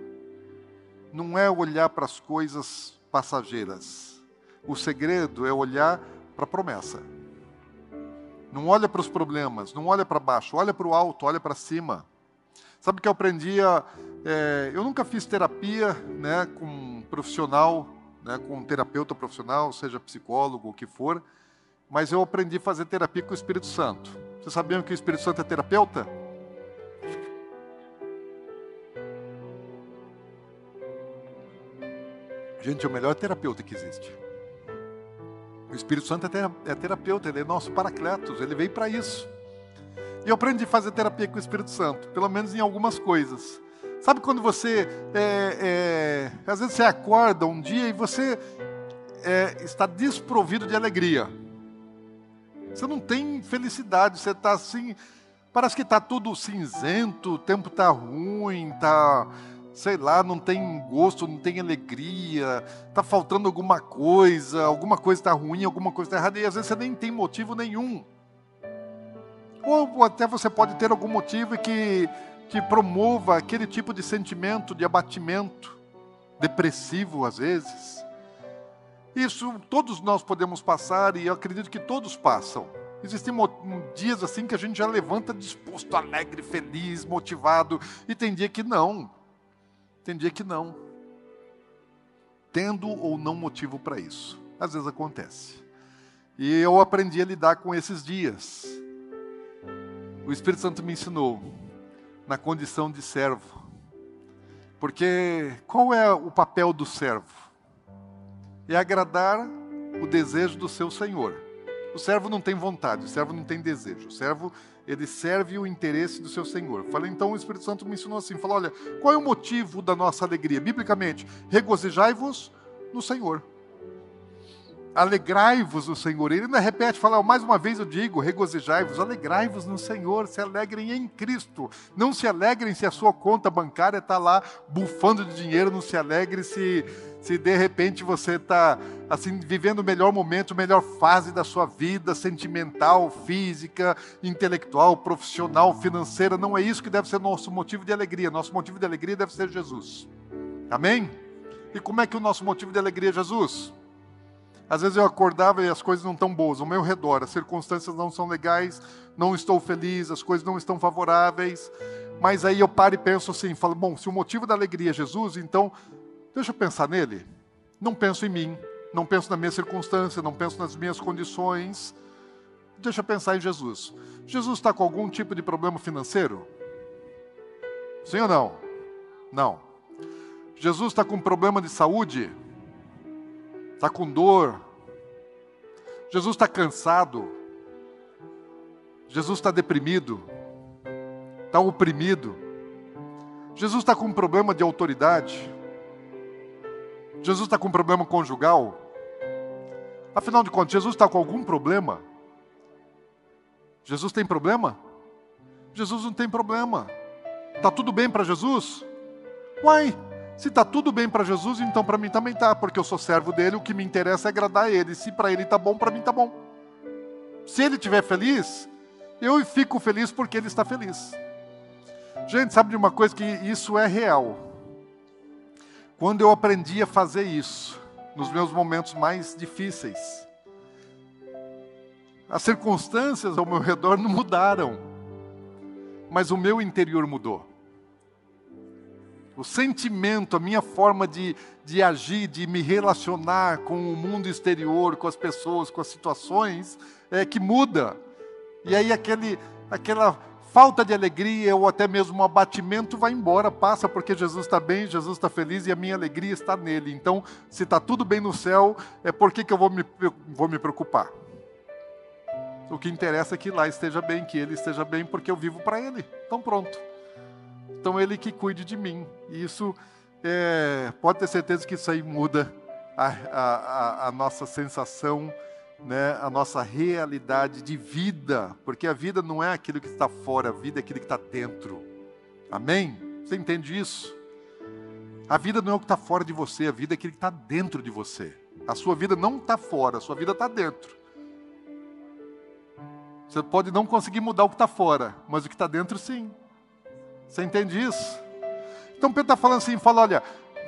não é olhar para as coisas passageiras. O segredo é olhar para a promessa. Não olha para os problemas, não olha para baixo, olha para o alto, olha para cima. Sabe que eu aprendia? É, eu nunca fiz terapia né, com um profissional, né, com um terapeuta profissional, seja psicólogo, o que for, mas eu aprendi a fazer terapia com o Espírito Santo. Vocês sabiam que o Espírito Santo é terapeuta? Gente, é o melhor terapeuta que existe. O Espírito Santo é, é terapeuta, ele é nosso paracletos, ele veio para isso. E eu aprendi a fazer terapia com o Espírito Santo, pelo menos em algumas coisas. Sabe quando você, é, é, às vezes você acorda um dia e você é, está desprovido de alegria. Você não tem felicidade, você está assim, parece que está tudo cinzento, o tempo está ruim, está, sei lá, não tem gosto, não tem alegria, está faltando alguma coisa, alguma coisa está ruim, alguma coisa está errada, e às vezes você nem tem motivo nenhum. Ou até você pode ter algum motivo que, que promova aquele tipo de sentimento de abatimento, depressivo às vezes. Isso todos nós podemos passar e eu acredito que todos passam. Existem dias assim que a gente já levanta disposto, alegre, feliz, motivado, e tem dia que não. Tem dia que não. Tendo ou não motivo para isso. Às vezes acontece. E eu aprendi a lidar com esses dias o Espírito Santo me ensinou na condição de servo. Porque qual é o papel do servo? É agradar o desejo do seu Senhor. O servo não tem vontade, o servo não tem desejo. O servo, ele serve o interesse do seu Senhor. Falei, então o Espírito Santo me ensinou assim, falou, olha, qual é o motivo da nossa alegria? Biblicamente, regozijai-vos no Senhor alegrai-vos no Senhor. Ele ainda repete, fala, mais uma vez eu digo, regozijai-vos, alegrai-vos no Senhor, se alegrem em Cristo. Não se alegrem se a sua conta bancária está lá bufando de dinheiro, não se alegre se, se de repente você está assim, vivendo o melhor momento, a melhor fase da sua vida, sentimental, física, intelectual, profissional, financeira. Não é isso que deve ser nosso motivo de alegria. Nosso motivo de alegria deve ser Jesus. Amém? E como é que o nosso motivo de alegria é Jesus? Às vezes eu acordava e as coisas não estão boas ao meu redor, as circunstâncias não são legais, não estou feliz, as coisas não estão favoráveis. Mas aí eu paro e penso assim, falo, bom, se o motivo da alegria é Jesus, então deixa eu pensar nele. Não penso em mim, não penso na minha circunstância, não penso nas minhas condições. Deixa eu pensar em Jesus. Jesus está com algum tipo de problema financeiro? Sim ou não? Não. Jesus está com problema de saúde? está com dor, Jesus está cansado, Jesus está deprimido, está oprimido, Jesus está com problema de autoridade, Jesus está com um problema conjugal. Afinal de contas, Jesus está com algum problema? Jesus tem problema? Jesus não tem problema. Está tudo bem para Jesus? Uai, se está tudo bem para Jesus, então para mim também está, porque eu sou servo dele, o que me interessa é agradar ele. Se para ele está bom, para mim está bom. Se ele estiver feliz, eu fico feliz porque ele está feliz. Gente, sabe de uma coisa que isso é real? Quando eu aprendi a fazer isso, nos meus momentos mais difíceis, as circunstâncias ao meu redor não mudaram, mas o meu interior mudou o sentimento, a minha forma de, de agir, de me relacionar com o mundo exterior, com as pessoas, com as situações, é que muda. E aí aquele, aquela falta de alegria ou até mesmo um abatimento vai embora, passa, porque Jesus está bem, Jesus está feliz e a minha alegria está nele. Então, se está tudo bem no céu, é por que, que eu vou me, vou me preocupar? O que interessa é que lá esteja bem, que ele esteja bem, porque eu vivo para ele. Então, pronto. Então Ele que cuide de mim. E isso, é, pode ter certeza que isso aí muda a, a, a nossa sensação, né, a nossa realidade de vida, porque a vida não é aquilo que está fora, a vida é aquilo que está dentro. Amém? Você entende isso? A vida não é o que está fora de você, a vida é aquilo que está dentro de você. A sua vida não está fora, a sua vida está dentro. Você pode não conseguir mudar o que está fora, mas o que está dentro, sim. Você entende isso? Então Pedro está falando assim, fala, olha,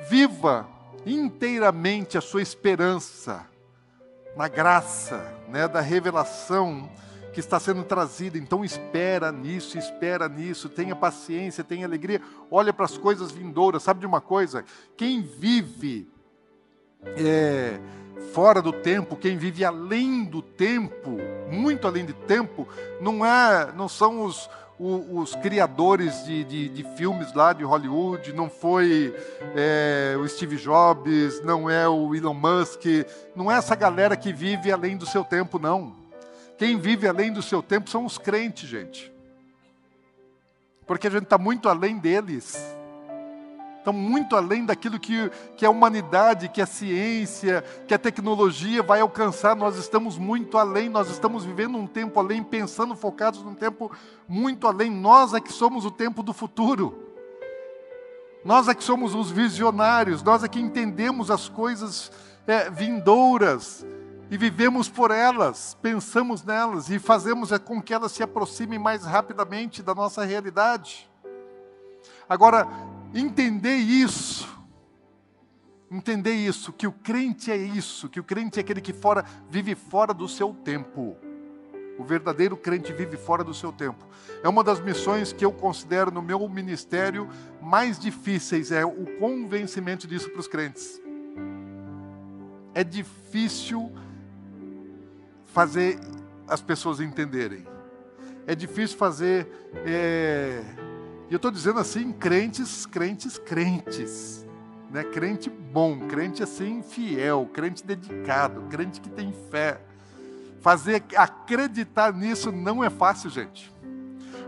viva inteiramente a sua esperança na graça, né, da revelação que está sendo trazida. Então espera nisso, espera nisso, tenha paciência, tenha alegria, olha para as coisas vindouras. Sabe de uma coisa? Quem vive é, fora do tempo, quem vive além do tempo, muito além do tempo, não é, não são os, os, os criadores de, de, de, filmes lá de Hollywood, não foi é, o Steve Jobs, não é o Elon Musk, não é essa galera que vive além do seu tempo, não. Quem vive além do seu tempo são os crentes, gente. Porque a gente está muito além deles. Estão muito além daquilo que, que a humanidade, que a ciência, que a tecnologia vai alcançar. Nós estamos muito além, nós estamos vivendo um tempo além, pensando focados num tempo muito além. Nós é que somos o tempo do futuro. Nós é que somos os visionários, nós é que entendemos as coisas é, vindouras e vivemos por elas, pensamos nelas e fazemos é com que elas se aproximem mais rapidamente da nossa realidade. Agora, entender isso, entender isso, que o crente é isso, que o crente é aquele que fora vive fora do seu tempo. O verdadeiro crente vive fora do seu tempo. É uma das missões que eu considero no meu ministério mais difíceis, é o convencimento disso para os crentes. É difícil fazer as pessoas entenderem. É difícil fazer é, e eu estou dizendo assim, crentes, crentes, crentes. Né? Crente bom, crente assim fiel, crente dedicado, crente que tem fé. Fazer acreditar nisso não é fácil, gente.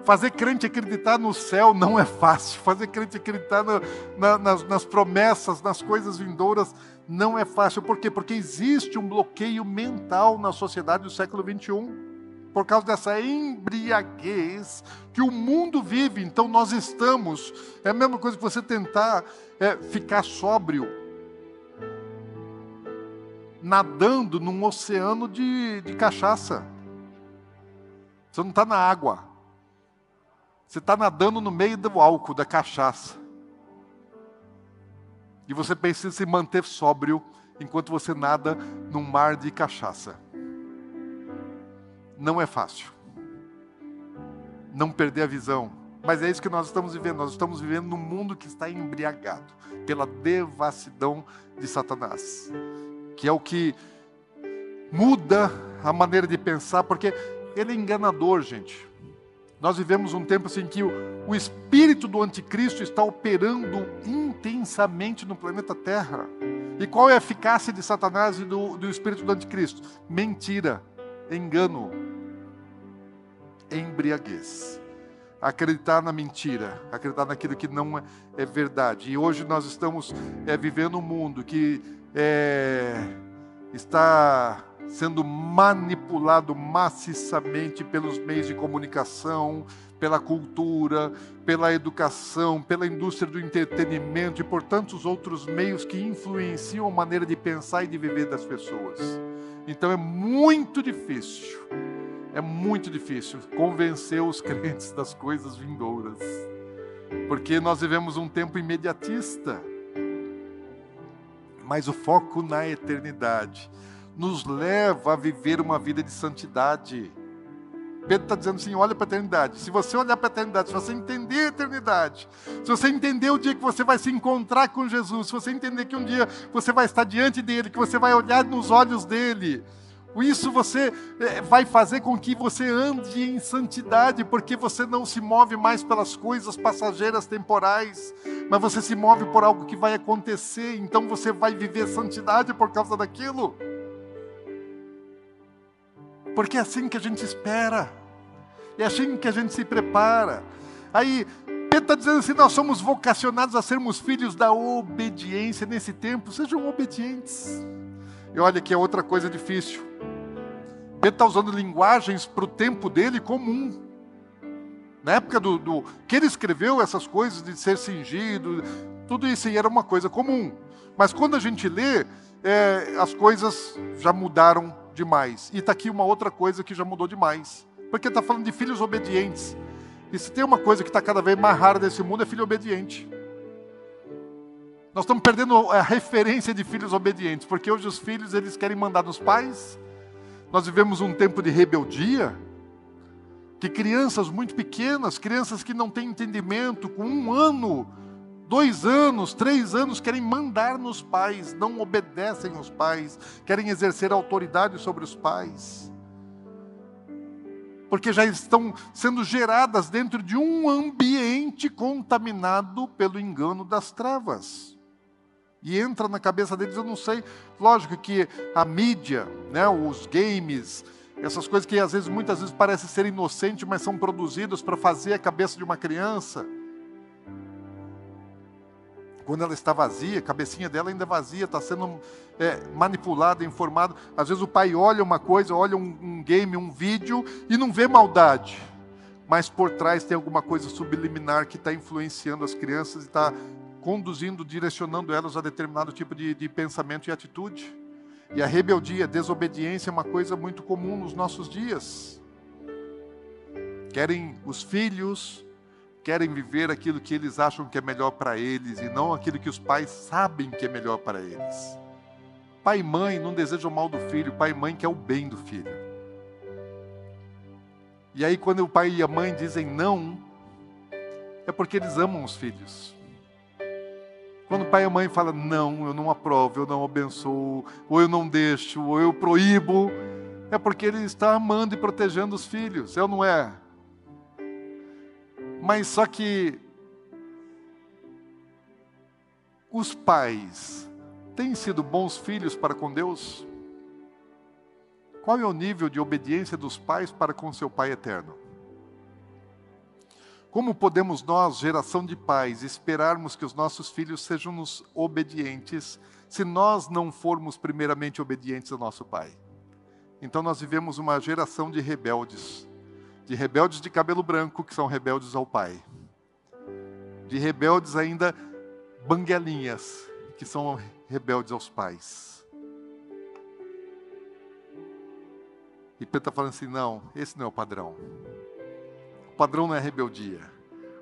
Fazer crente acreditar no céu não é fácil. Fazer crente acreditar no, na, nas, nas promessas, nas coisas vindouras, não é fácil. Por quê? Porque existe um bloqueio mental na sociedade do século 21 por causa dessa embriaguez que o mundo vive. Então nós estamos, é a mesma coisa que você tentar é, ficar sóbrio, nadando num oceano de, de cachaça. Você não está na água, você está nadando no meio do álcool, da cachaça. E você precisa se manter sóbrio enquanto você nada num mar de cachaça não é fácil. Não perder a visão. Mas é isso que nós estamos vivendo. Nós estamos vivendo num mundo que está embriagado pela devassidão de Satanás, que é o que muda a maneira de pensar, porque ele é enganador, gente. Nós vivemos um tempo assim que o, o espírito do anticristo está operando intensamente no planeta Terra. E qual é a eficácia de Satanás e do, do espírito do anticristo? Mentira, engano, embriaguez. Acreditar na mentira, acreditar naquilo que não é, é verdade. E hoje nós estamos é, vivendo um mundo que é, está sendo manipulado maciçamente pelos meios de comunicação, pela cultura, pela educação, pela indústria do entretenimento e por tantos outros meios que influenciam a maneira de pensar e de viver das pessoas. Então é muito difícil é muito difícil convencer os [laughs] crentes das coisas vindouras, porque nós vivemos um tempo imediatista, mas o foco na eternidade nos leva a viver uma vida de santidade. Pedro está dizendo assim: olha para a eternidade. Se você olhar para a eternidade, se você entender a eternidade, se você entender o dia que você vai se encontrar com Jesus, se você entender que um dia você vai estar diante dele, que você vai olhar nos olhos dele, isso você é, vai fazer com que você ande em santidade, porque você não se move mais pelas coisas passageiras temporais, mas você se move por algo que vai acontecer, então você vai viver santidade por causa daquilo. Porque é assim que a gente espera, é assim que a gente se prepara. Aí Pedro está dizendo assim: nós somos vocacionados a sermos filhos da obediência nesse tempo, sejam obedientes. E olha que é outra coisa difícil. Pedro está usando linguagens para o tempo dele comum. Na época do, do, que ele escreveu essas coisas de ser cingido, tudo isso aí era uma coisa comum. Mas quando a gente lê, é, as coisas já mudaram demais. E está aqui uma outra coisa que já mudou demais. Porque está falando de filhos obedientes. E se tem uma coisa que está cada vez mais rara nesse mundo, é filho obediente. Nós estamos perdendo a referência de filhos obedientes, porque hoje os filhos eles querem mandar nos pais. Nós vivemos um tempo de rebeldia. Que crianças muito pequenas, crianças que não têm entendimento, com um ano, dois anos, três anos, querem mandar nos pais, não obedecem aos pais, querem exercer autoridade sobre os pais. Porque já estão sendo geradas dentro de um ambiente contaminado pelo engano das trevas. E entra na cabeça deles, eu não sei, lógico que a mídia, né, os games, essas coisas que às vezes, muitas vezes parecem ser inocentes, mas são produzidas para fazer a cabeça de uma criança quando ela está vazia, a cabecinha dela ainda vazia, está sendo é, manipulada, informada. Às vezes o pai olha uma coisa, olha um, um, game, um vídeo e não vê maldade, mas por trás tem alguma coisa subliminar que está influenciando as crianças e está conduzindo, direcionando elas a determinado tipo de, de pensamento e atitude. E a rebeldia, a desobediência é uma coisa muito comum nos nossos dias. Querem os filhos querem viver aquilo que eles acham que é melhor para eles e não aquilo que os pais sabem que é melhor para eles. Pai e mãe não desejam mal do filho, pai e mãe quer o bem do filho. E aí, quando o pai e a mãe dizem não, é porque eles amam os filhos. Quando o pai e a mãe falam, não, eu não aprovo, eu não abençoo, ou eu não deixo, ou eu proíbo, é porque ele está amando e protegendo os filhos, é ou não é? Mas só que os pais têm sido bons filhos para com Deus? Qual é o nível de obediência dos pais para com seu Pai eterno? Como podemos nós, geração de pais, esperarmos que os nossos filhos sejam nos obedientes se nós não formos primeiramente obedientes ao nosso Pai? Então nós vivemos uma geração de rebeldes de rebeldes de cabelo branco, que são rebeldes ao Pai, de rebeldes ainda banguelinhas, que são rebeldes aos pais. E Pedro está falando assim: não, esse não é o padrão. O padrão não é rebeldia.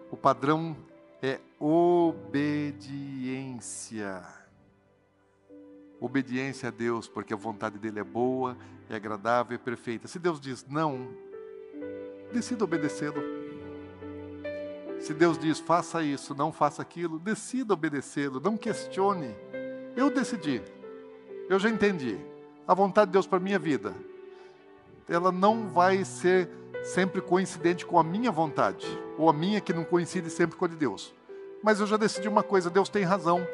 O padrão é obediência. Obediência a Deus, porque a vontade dele é boa, é agradável, é perfeita. Se Deus diz não, decida obedecê-lo. Se Deus diz, faça isso, não faça aquilo, decida obedecê-lo, não questione. Eu decidi, eu já entendi. A vontade de Deus para minha vida, ela não vai ser sempre coincidente com a minha vontade, ou a minha que não coincide sempre com a de Deus. Mas eu já decidi uma coisa, Deus tem razão,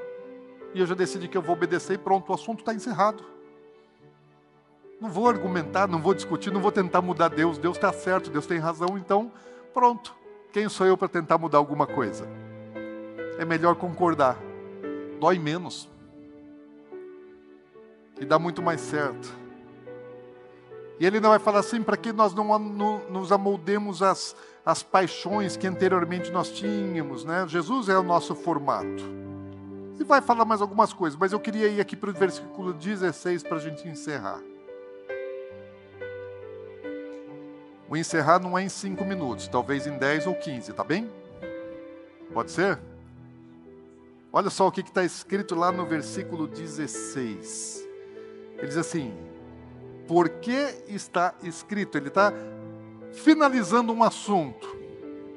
e eu já decidi que eu vou obedecer e pronto, o assunto está encerrado. Não vou argumentar, não vou discutir, não vou tentar mudar Deus. Deus está certo, Deus tem razão, então pronto. Quem sou eu para tentar mudar alguma coisa? É melhor concordar. Dói menos. E dá muito mais certo. E ele não vai falar assim para que nós não, não nos amoldemos as, as paixões que anteriormente nós tínhamos. Né? Jesus é o nosso formato. E vai falar mais algumas coisas, mas eu queria ir aqui para o versículo 16 para a gente encerrar. O encerrar não é em cinco minutos, talvez em 10 ou 15, tá bem? Pode ser? Olha só o que está escrito lá no versículo 16. Ele diz assim: Por que está escrito? Ele está finalizando um assunto.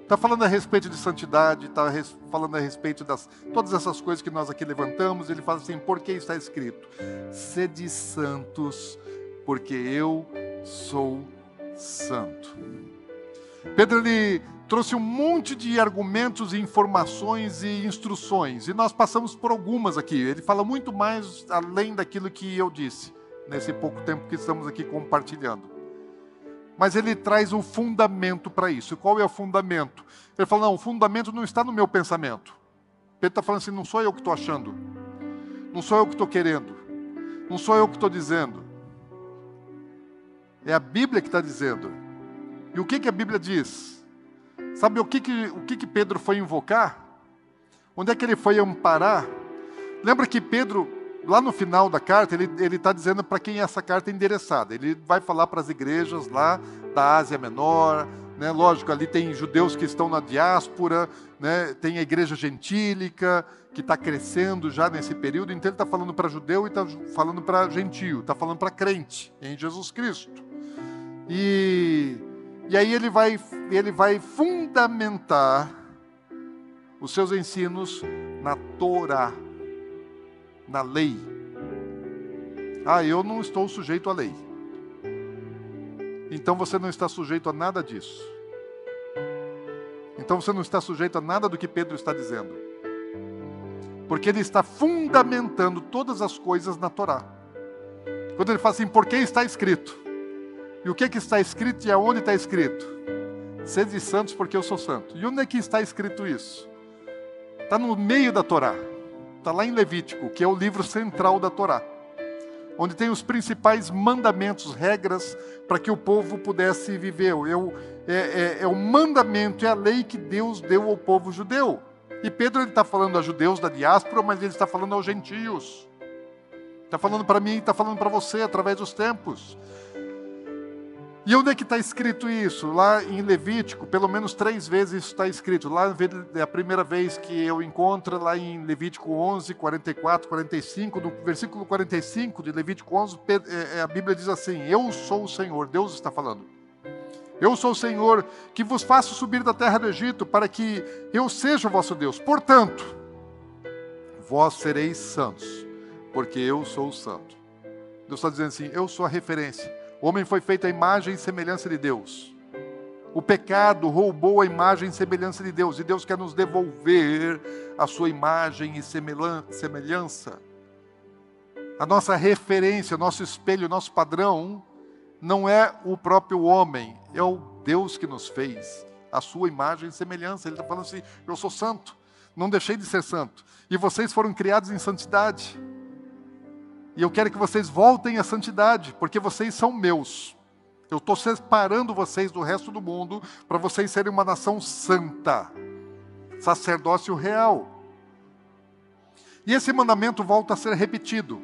Está falando a respeito de santidade, está falando a respeito das todas essas coisas que nós aqui levantamos. Ele fala assim: por que está escrito? Sede santos, porque eu sou Santo. Pedro ele trouxe um monte de argumentos, informações e instruções, e nós passamos por algumas aqui. Ele fala muito mais além daquilo que eu disse nesse pouco tempo que estamos aqui compartilhando. Mas ele traz um fundamento para isso. E qual é o fundamento? Ele fala: não, o fundamento não está no meu pensamento. Pedro está falando assim: não sou eu que estou achando, não sou eu que estou querendo, não sou eu que estou dizendo, é a Bíblia que está dizendo. E o que, que a Bíblia diz? Sabe o que, que, o que, que Pedro foi invocar? Onde é que ele foi amparar? Lembra que Pedro, lá no final da carta, ele está dizendo para quem essa carta é endereçada. Ele vai falar para as igrejas lá da Ásia Menor, né? lógico, ali tem judeus que estão na diáspora, né? tem a igreja gentílica, que está crescendo já nesse período, então ele está falando para judeu e está falando para gentio, está falando para crente em Jesus Cristo. E, E aí ele vai, ele vai fundamentar os seus ensinos na Torá, na lei. Ah, eu não estou sujeito à lei. Então você não está sujeito a nada disso. Então você não está sujeito a nada do que Pedro está dizendo. Porque ele está fundamentando todas as coisas na Torá. Quando ele fala assim, por que está escrito? E o que, que está escrito e aonde está escrito? Sede santos porque eu sou santo. E onde é que está escrito isso? Está no meio da Torá. Está lá em Levítico, que é o livro central da Torá. Onde tem os principais mandamentos, regras, para que o povo pudesse viver. Eu, é, é, é o mandamento, é a lei que Deus deu ao povo judeu. E Pedro está falando a judeus da diáspora, mas ele está falando aos gentios. Está falando para mim, está falando para você através dos tempos. E onde é que está escrito isso? Lá em Levítico, pelo menos três vezes isso está escrito. Lá é a primeira vez que eu encontro, lá em Levítico 11, 44, 45, no versículo 45 de Levítico 11, é, é, a Bíblia diz assim: Eu sou o Senhor, Deus está falando. Eu sou o Senhor que vos faço subir da terra do Egito para que eu seja o vosso Deus. Portanto, vós sereis santos porque eu sou santo. Deus está dizendo assim: eu sou a referência. O homem foi feito à imagem e semelhança de Deus. O pecado roubou a imagem e semelhança de Deus, e Deus quer nos devolver a sua imagem e semelhança. A nossa referência, nosso espelho, nosso padrão não é o próprio homem, é o Deus que nos fez, a sua imagem e semelhança. Ele está falando assim: eu sou santo, não deixei de ser santo, e vocês foram criados em santidade. E eu quero que vocês voltem à santidade, porque vocês são meus. Eu estou separando vocês do resto do mundo para vocês serem uma nação santa, sacerdócio real. E esse mandamento volta a ser repetido.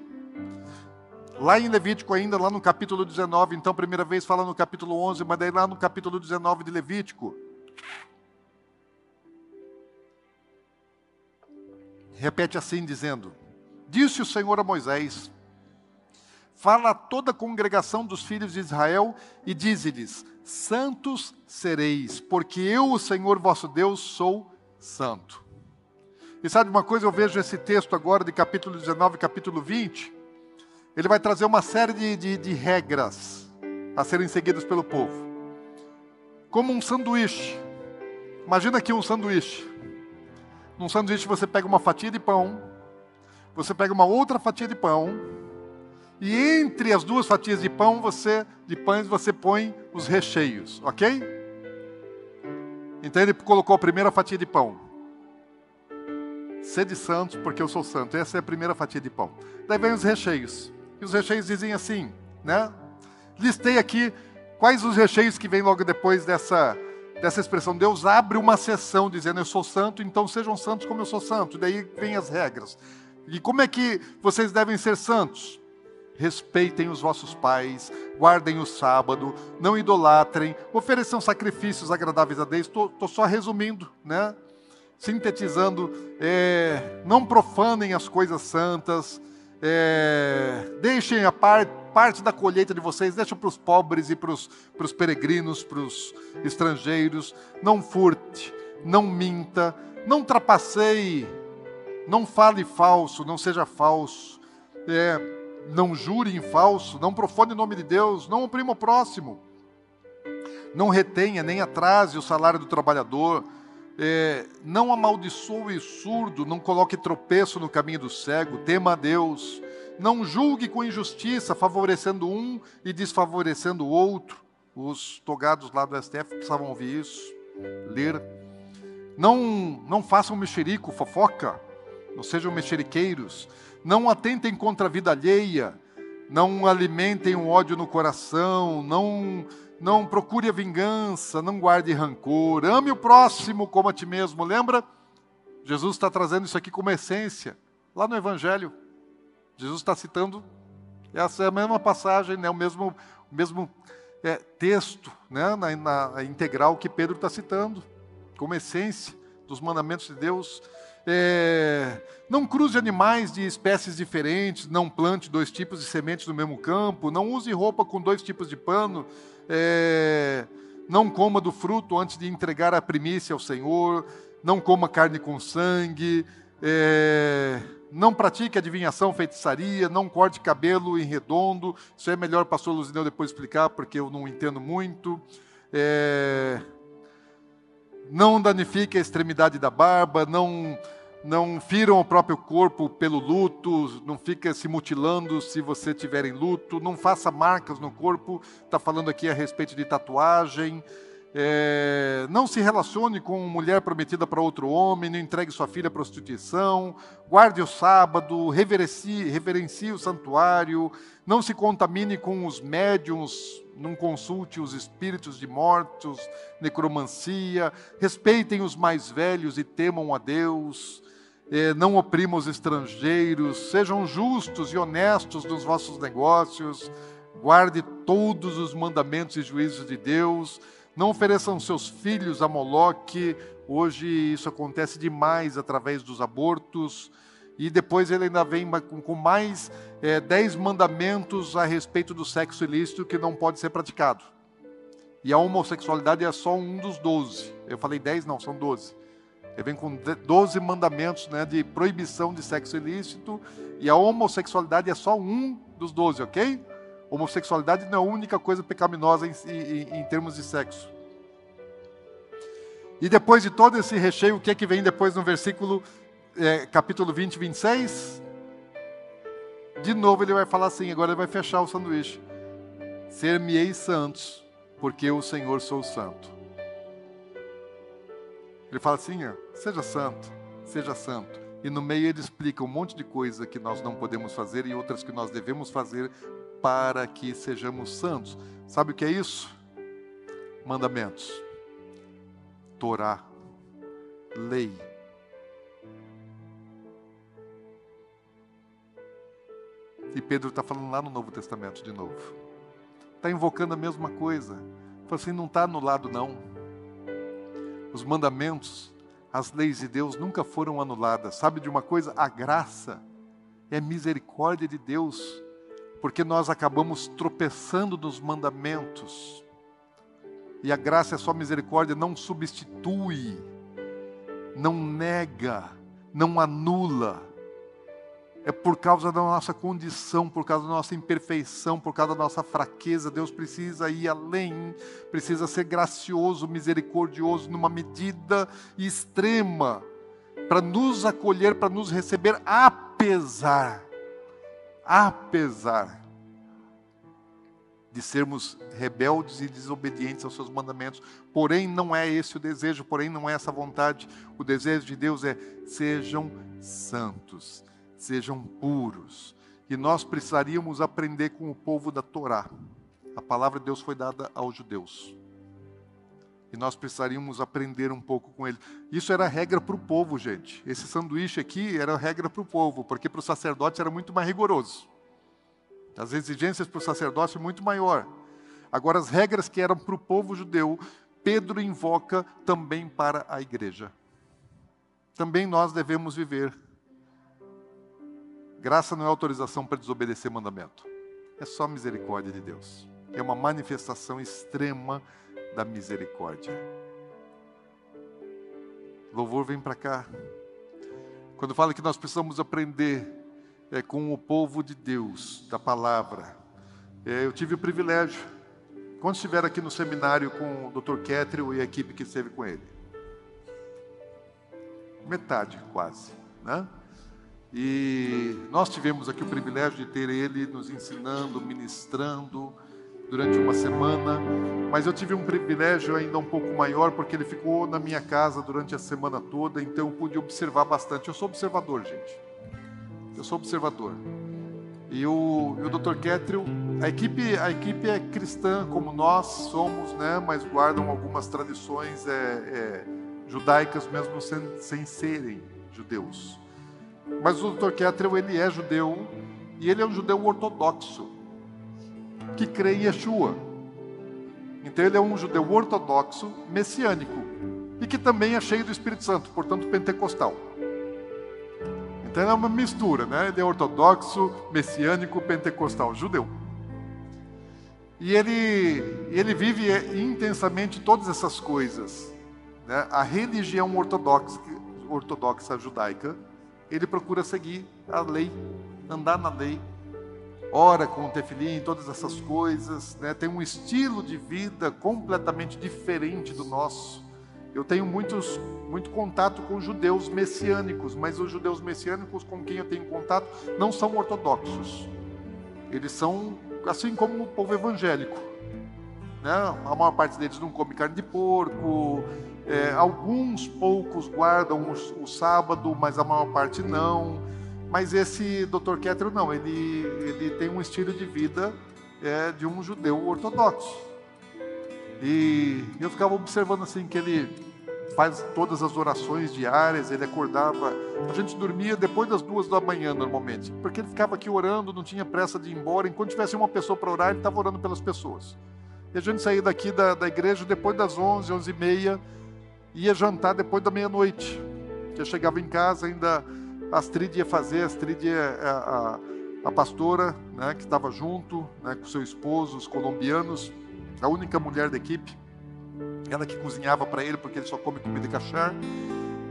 Lá em Levítico, ainda, lá no capítulo 19, então, primeira vez fala no capítulo 11, mas daí lá no capítulo 19 de Levítico. Repete assim, dizendo: Disse o Senhor a Moisés: fala a toda a congregação dos filhos de Israel e diz-lhes: Santos sereis, porque eu, o Senhor vosso Deus, sou santo. E sabe uma coisa, eu vejo esse texto agora de capítulo 19, capítulo 20, ele vai trazer uma série de, de, de regras a serem seguidas pelo povo. Como um sanduíche. Imagina aqui um sanduíche. Num sanduíche você pega uma fatia de pão, você pega uma outra fatia de pão, e entre as duas fatias de pão, você de pães você põe os recheios, ok? Então ele colocou a primeira fatia de pão. Sede santos, porque eu sou santo. Essa é a primeira fatia de pão. Daí vem os recheios. E os recheios dizem assim, né? Listei aqui quais os recheios que vêm logo depois dessa, dessa expressão. Deus abre uma sessão dizendo eu sou santo, então sejam santos como eu sou santo. Daí vem as regras. E como é que vocês devem ser santos? Respeitem os vossos pais, guardem o sábado, não idolatrem, ofereçam sacrifícios agradáveis a Deus. Estou só resumindo, né? sintetizando, é, não profanem as coisas santas, é, deixem a par, parte da colheita de vocês, deixem para os pobres e para os peregrinos, para os estrangeiros, não furte, não minta, não trapaceie, não fale falso, não seja falso, é, não jure em falso, não profane o nome de Deus, não oprima o próximo, não retenha nem atrase o salário do trabalhador, é, não amaldiçoe o surdo, não coloque tropeço no caminho do cego, tema a Deus, não julgue com injustiça, favorecendo um e desfavorecendo o outro. Os togados lá do STF precisavam ouvir isso, ler. Não, não façam mexerico, fofoca, não sejam mexeriqueiros não atentem contra a vida alheia, não alimentem o ódio no coração, não não procure a vingança, não guarde rancor, ame o próximo como a ti mesmo. Lembra? Jesus está trazendo isso aqui como essência, lá no Evangelho. Jesus está citando, essa é a mesma passagem, né, o mesmo, mesmo é, texto né, na, na integral que Pedro está citando, como essência dos mandamentos de Deus. É, não cruze animais de espécies diferentes, não plante dois tipos de sementes no mesmo campo, não use roupa com dois tipos de pano, é, não coma do fruto antes de entregar a primícia ao Senhor, não coma carne com sangue, é, não pratique adivinhação, feitiçaria, não corte cabelo em redondo. Isso é melhor o pastor Luzineu depois explicar, porque eu não entendo muito. É, não danifique a extremidade da barba, não não firam o próprio corpo pelo luto, não fica se mutilando se você tiver em luto, não faça marcas no corpo, está falando aqui a respeito de tatuagem, é, não se relacione com mulher prometida para outro homem, não entregue sua filha à prostituição, guarde o sábado, reverencie, reverencie o santuário, não se contamine com os médiums, não consulte os espíritos de mortos, necromancia, respeitem os mais velhos e temam a Deus, não oprimam os estrangeiros, sejam justos e honestos nos vossos negócios, guarde todos os mandamentos e juízos de Deus, não ofereçam seus filhos a Moloque. Hoje isso acontece demais através dos abortos. E depois ele ainda vem com mais é, dez mandamentos a respeito do sexo ilícito que não pode ser praticado. E a homossexualidade é só um dos doze. Eu falei dez, não, são doze. Ele vem com doze mandamentos né, de proibição de sexo ilícito. E a homossexualidade é só um dos doze, ok? Homossexualidade não é a única coisa pecaminosa em, em, em termos de sexo. E depois de todo esse recheio, o que é que vem depois no versículo, é, capítulo 20, 26? De novo ele vai falar assim, agora ele vai fechar o sanduíche. Ser-me-ei santos, porque o Senhor sou santo. Ele fala assim, ó, seja santo, seja santo. E no meio ele explica um monte de coisa que nós não podemos fazer e outras que nós devemos fazer para que sejamos santos. Sabe o que é isso? Mandamentos, Torá, lei. E Pedro está falando lá no Novo Testamento de novo. Está invocando a mesma coisa. Fala assim, não está anulado não. Os mandamentos, as leis de Deus nunca foram anuladas. Sabe de uma coisa? A graça é misericórdia de Deus porque nós acabamos tropeçando nos mandamentos. E a graça a sua misericórdia não substitui, não nega, não anula. É por causa da nossa condição, por causa da nossa imperfeição, por causa da nossa fraqueza. Deus precisa ir além, precisa ser gracioso, misericordioso, numa medida extrema, para nos acolher, para nos receber, apesar apesar de sermos rebeldes e desobedientes aos seus mandamentos. Porém, não é esse o desejo, porém, não é essa vontade. O desejo de Deus é: sejam santos, sejam puros. E nós precisaríamos aprender com o povo da Torá. A palavra de Deus foi dada aos judeus. E nós precisaríamos aprender um pouco com ele. Isso era regra para o povo, gente. Esse sanduíche aqui era regra para o povo, porque para o sacerdote era muito mais rigoroso. As exigências para o sacerdócio muito maior. Agora, as regras que eram para o povo judeu, Pedro invoca também para a igreja. Também nós devemos viver. Graça não é autorização para desobedecer mandamento. É só misericórdia de Deus. É uma manifestação extrema da misericórdia. Louvor vem para cá. Quando fala que nós precisamos aprender é, com o povo de Deus, da palavra. É, eu tive o privilégio, quando estiver aqui no seminário com o Dr. Ketrel e a equipe que esteve com ele. Metade, quase. Né? E nós tivemos aqui o privilégio de ter ele nos ensinando, ministrando, durante uma semana, mas eu tive um privilégio ainda um pouco maior porque ele ficou na minha casa durante a semana toda, então eu pude observar bastante. Eu sou observador, gente. Eu sou observador. E o, e o Dr. Ketril, a equipe, a equipe é cristã como nós somos, né? Mas guardam algumas tradições é, é, judaicas mesmo sem, sem serem judeus. Mas o Dr. Ketril ele é judeu e ele é um judeu ortodoxo que crê em Yeshua. Então ele é um judeu ortodoxo, messiânico, e que também é cheio do Espírito Santo, portanto pentecostal. Então é uma mistura, né? Ele é ortodoxo, messiânico, pentecostal, judeu. E ele, ele vive intensamente todas essas coisas. Né? A religião ortodoxa, ortodoxa judaica, ele procura seguir a lei, andar na lei, ora com o tefilim, todas essas coisas, né? tem um estilo de vida completamente diferente do nosso. Eu tenho muitos, muito contato com judeus messiânicos, mas os judeus messiânicos com quem eu tenho contato não são ortodoxos. Eles são assim como o povo evangélico. Né? A maior parte deles não come carne de porco, é, alguns poucos guardam o, o, sábado, mas a maior parte não. Mas esse Dr. Kettler não, ele, ele tem um estilo de vida é, de um judeu ortodoxo. E eu ficava observando assim que ele faz todas as orações diárias, ele acordava. A gente dormia depois das duas da manhã normalmente, porque ele ficava aqui orando, não tinha pressa de ir embora. Enquanto tivesse uma pessoa para orar, ele estava orando pelas pessoas. E a gente saía daqui da, da igreja depois das onze, onze e meia, ia jantar depois da meia-noite. Eu chegava em casa, ainda a Astrid ia fazer, a Astrid é a, a, a pastora, né, que estava junto, né, com seu esposo, os colombianos, a única mulher da equipe ela que cozinhava para ele, porque ele só come comida cachar.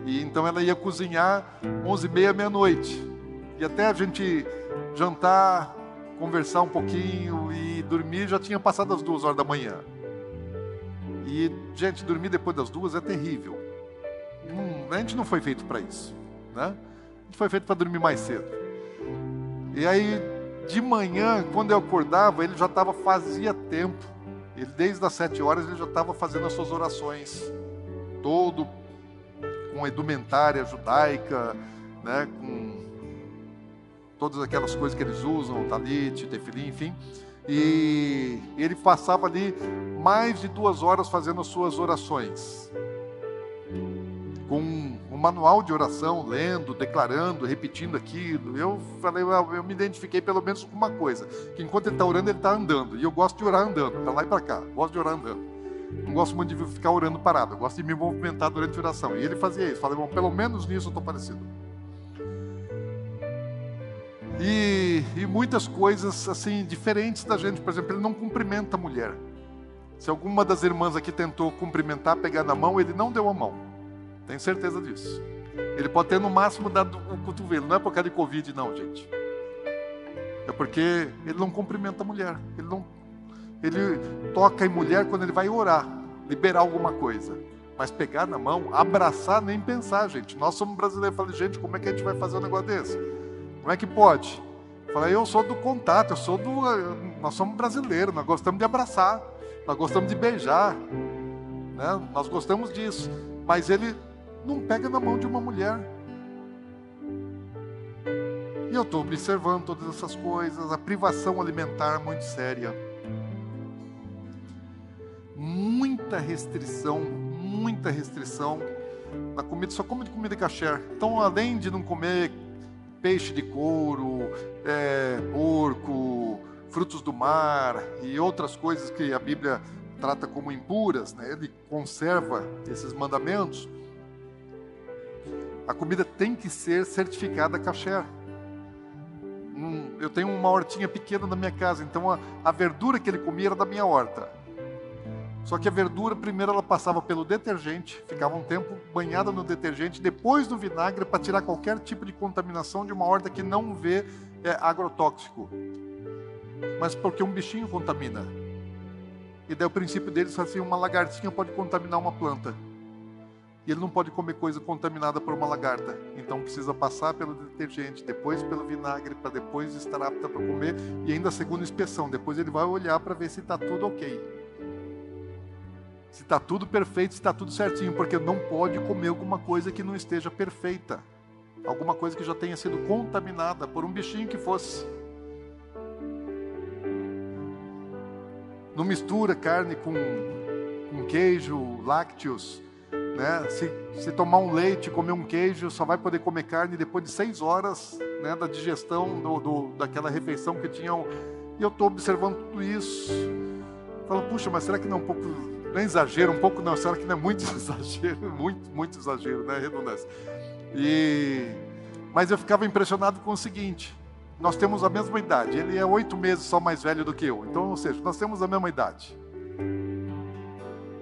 E então ela ia cozinhar 11 e meia, meia-noite. E até a gente jantar, conversar um pouquinho e dormir, já tinha passado as duas horas da manhã. E, gente, dormir depois das duas é terrível. Hum, a gente não foi feito para isso, né? A gente foi feito para dormir mais cedo. E aí, de manhã, quando eu acordava, ele já estava fazia tempo ele, desde as sete horas, ele já estava fazendo as suas orações, todo com a indumentária judaica, né, com todas aquelas coisas que eles usam, talit, tefilim, enfim. E ele passava ali mais de duas horas fazendo as suas orações, com um manual de oração, lendo, declarando, repetindo aquilo. Eu falei, eu me identifiquei pelo menos com uma coisa, que enquanto ele está orando, ele está andando. E eu gosto de orar andando, para lá e para cá. Gosto de orar andando. Não gosto muito de ficar orando parado, eu gosto de me movimentar durante a oração. E ele fazia isso. Falei, bom, pelo menos nisso eu estou parecido. E, e muitas coisas assim diferentes da gente. Por exemplo, ele não cumprimenta a mulher. Se alguma das irmãs aqui tentou cumprimentar, pegar na mão, ele não deu a mão. Tenho certeza disso. Ele pode ter no máximo dado o cotovelo. Não é por causa de Covid, não, gente. É porque ele não cumprimenta a mulher. Ele não. Ele toca em mulher quando ele vai orar, liberar alguma coisa. Mas pegar na mão, abraçar, nem pensar, gente. Nós somos brasileiros. Falei, gente, como é que a gente vai fazer um negócio desse? Como é que pode? Falei, eu sou do contato, eu sou do. Nós somos brasileiros, nós gostamos de abraçar, nós gostamos de beijar, né? nós gostamos disso. Mas ele não pega na mão de uma mulher. E eu estou observando todas essas coisas, a privação alimentar muito séria. Muita restrição, muita restrição na comida, só come de comida kasher. Então, além de não comer peixe de couro, é, porco, frutos do mar e outras coisas que a Bíblia trata como impuras, né? ele conserva esses mandamentos a comida tem que ser certificada kasher. eu tenho uma hortinha pequena na minha casa, então a, a verdura que ele comia era da minha horta. Só que a verdura, primeiro ela passava pelo detergente, ficava um tempo banhada no detergente, depois no vinagre para tirar qualquer tipo de contaminação de uma horta que não vê é, agrotóxico. Mas porque um bichinho contamina. E daí o princípio deles assim, uma lagartinha pode contaminar uma planta. E ele não pode comer coisa contaminada por uma lagarta. Então precisa passar pelo detergente, depois pelo vinagre, para depois estar apta para comer. E ainda a segunda inspeção. Depois ele vai olhar para ver se está tudo ok. Se está tudo perfeito, se está tudo certinho. Porque não pode comer alguma coisa que não esteja perfeita. Alguma coisa que já tenha sido contaminada por um bichinho que fosse. Não mistura carne com, com queijo, lácteos né? Se, se tomar um leite, comer um queijo, só vai poder comer carne depois de seis horas né, da digestão do, do, daquela refeição que tinham. E eu estou observando tudo isso. Falo, puxa, mas será que não é um pouco. Não é exagero, um pouco não, será que não é muito [laughs] exagero? Muito, muito exagero, né? Redundância. E... Mas eu ficava impressionado com o seguinte: nós temos a mesma idade. Ele é oito meses só mais velho do que eu. Então, ou seja, nós temos a mesma idade.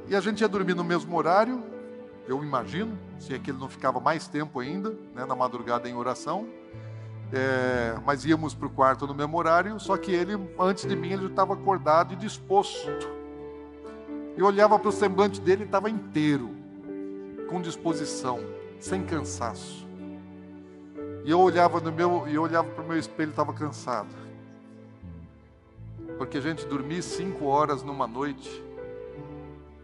E a gente ia dormir no mesmo horário, eu imagino, se é que ele não ficava mais tempo ainda, né, na madrugada em oração. É, mas íamos para o quarto no mesmo horário, só que ele, antes de mim, ele estava acordado e disposto. Eu olhava para o semblante dele e estava inteiro, com disposição, sem cansaço. E eu olhava no meu, eu olhava para o meu espelho e estava cansado. Porque a gente dormir cinco horas numa noite,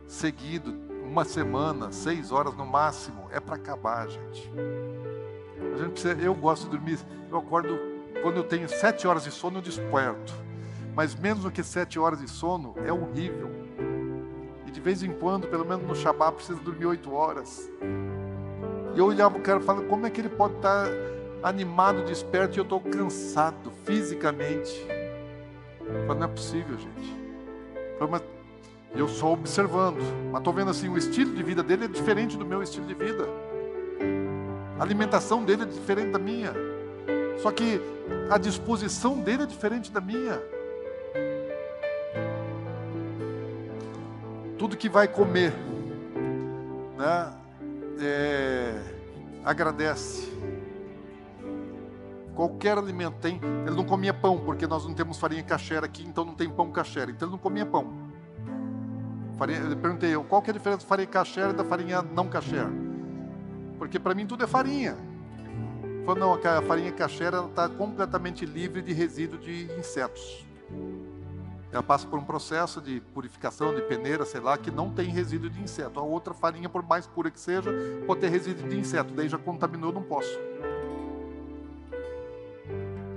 seguido, uma semana, seis horas no máximo, é para acabar, gente. A gente precisa, eu gosto de dormir, eu acordo quando eu tenho sete horas de sono, eu desperto. Mas menos do que sete horas de sono é horrível. E de vez em quando, pelo menos no Shabbat, precisa dormir oito horas. E eu olhava o cara e falava, como é que ele pode estar animado, desperto, e eu estou cansado fisicamente. Eu falei, não é possível, gente. Eu falei, mas eu só observando, mas estou vendo assim, o estilo de vida dele é diferente do meu estilo de vida. A alimentação dele é diferente da minha. Só que a disposição dele é diferente da minha. Tudo que vai comer, né, é, agradece. Qualquer alimento tem. Ele não comia pão, porque nós não temos farinha caché aqui, então não tem pão caché. Então ele não comia pão. Farinha, eu perguntei, qual que é a diferença da farinha caché da farinha não caché? Porque para mim tudo é farinha. Falou, não, a farinha caché está completamente livre de resíduo de insetos. Ela passa por um processo de purificação, de peneira, sei lá, que não tem resíduo de inseto. A outra farinha, por mais pura que seja, pode ter resíduo de inseto. Daí já contaminou, não posso.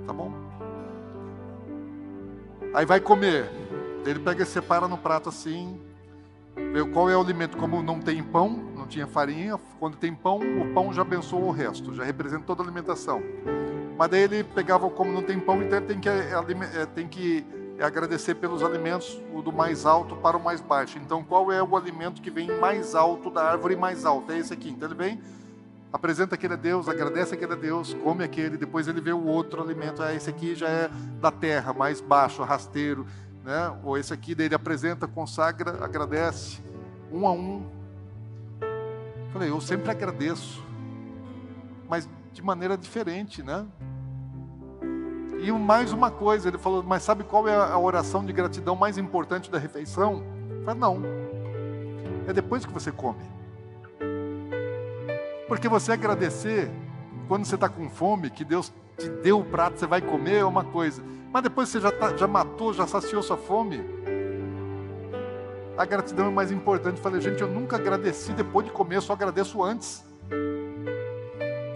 Tá bom? Aí vai comer. Ele pega e separa no prato assim. Vê qual é o alimento. Como não tem pão, não tinha farinha. Quando tem pão, o pão já abençoa o resto. Já representa toda a alimentação. Mas daí ele pegava, como não tem pão, então ele tem que, é, é, tem que agradecer pelos alimentos do mais alto para o mais baixo. Então, qual é o alimento que vem mais alto da árvore mais alta? É esse aqui. Então, ele vem apresenta aquele a Deus, agradece aquele a Deus, come aquele, depois ele vê o outro alimento, ah, esse aqui já é da terra, mais baixo, rasteiro, né? ou esse aqui, daí ele apresenta, consagra, agradece, um a um. Falei, eu sempre agradeço, mas de maneira diferente, né? E mais uma coisa, ele falou, mas sabe qual é a oração de gratidão mais importante da refeição? Eu falei, não, é depois que você come. Porque você agradecer quando você está com fome, que Deus te deu o prato, você vai comer, é uma coisa. Mas depois você já, tá, já matou, já saciou sua fome. A gratidão é mais importante. Eu falei, gente, eu nunca agradeci depois de comer, eu só agradeço antes.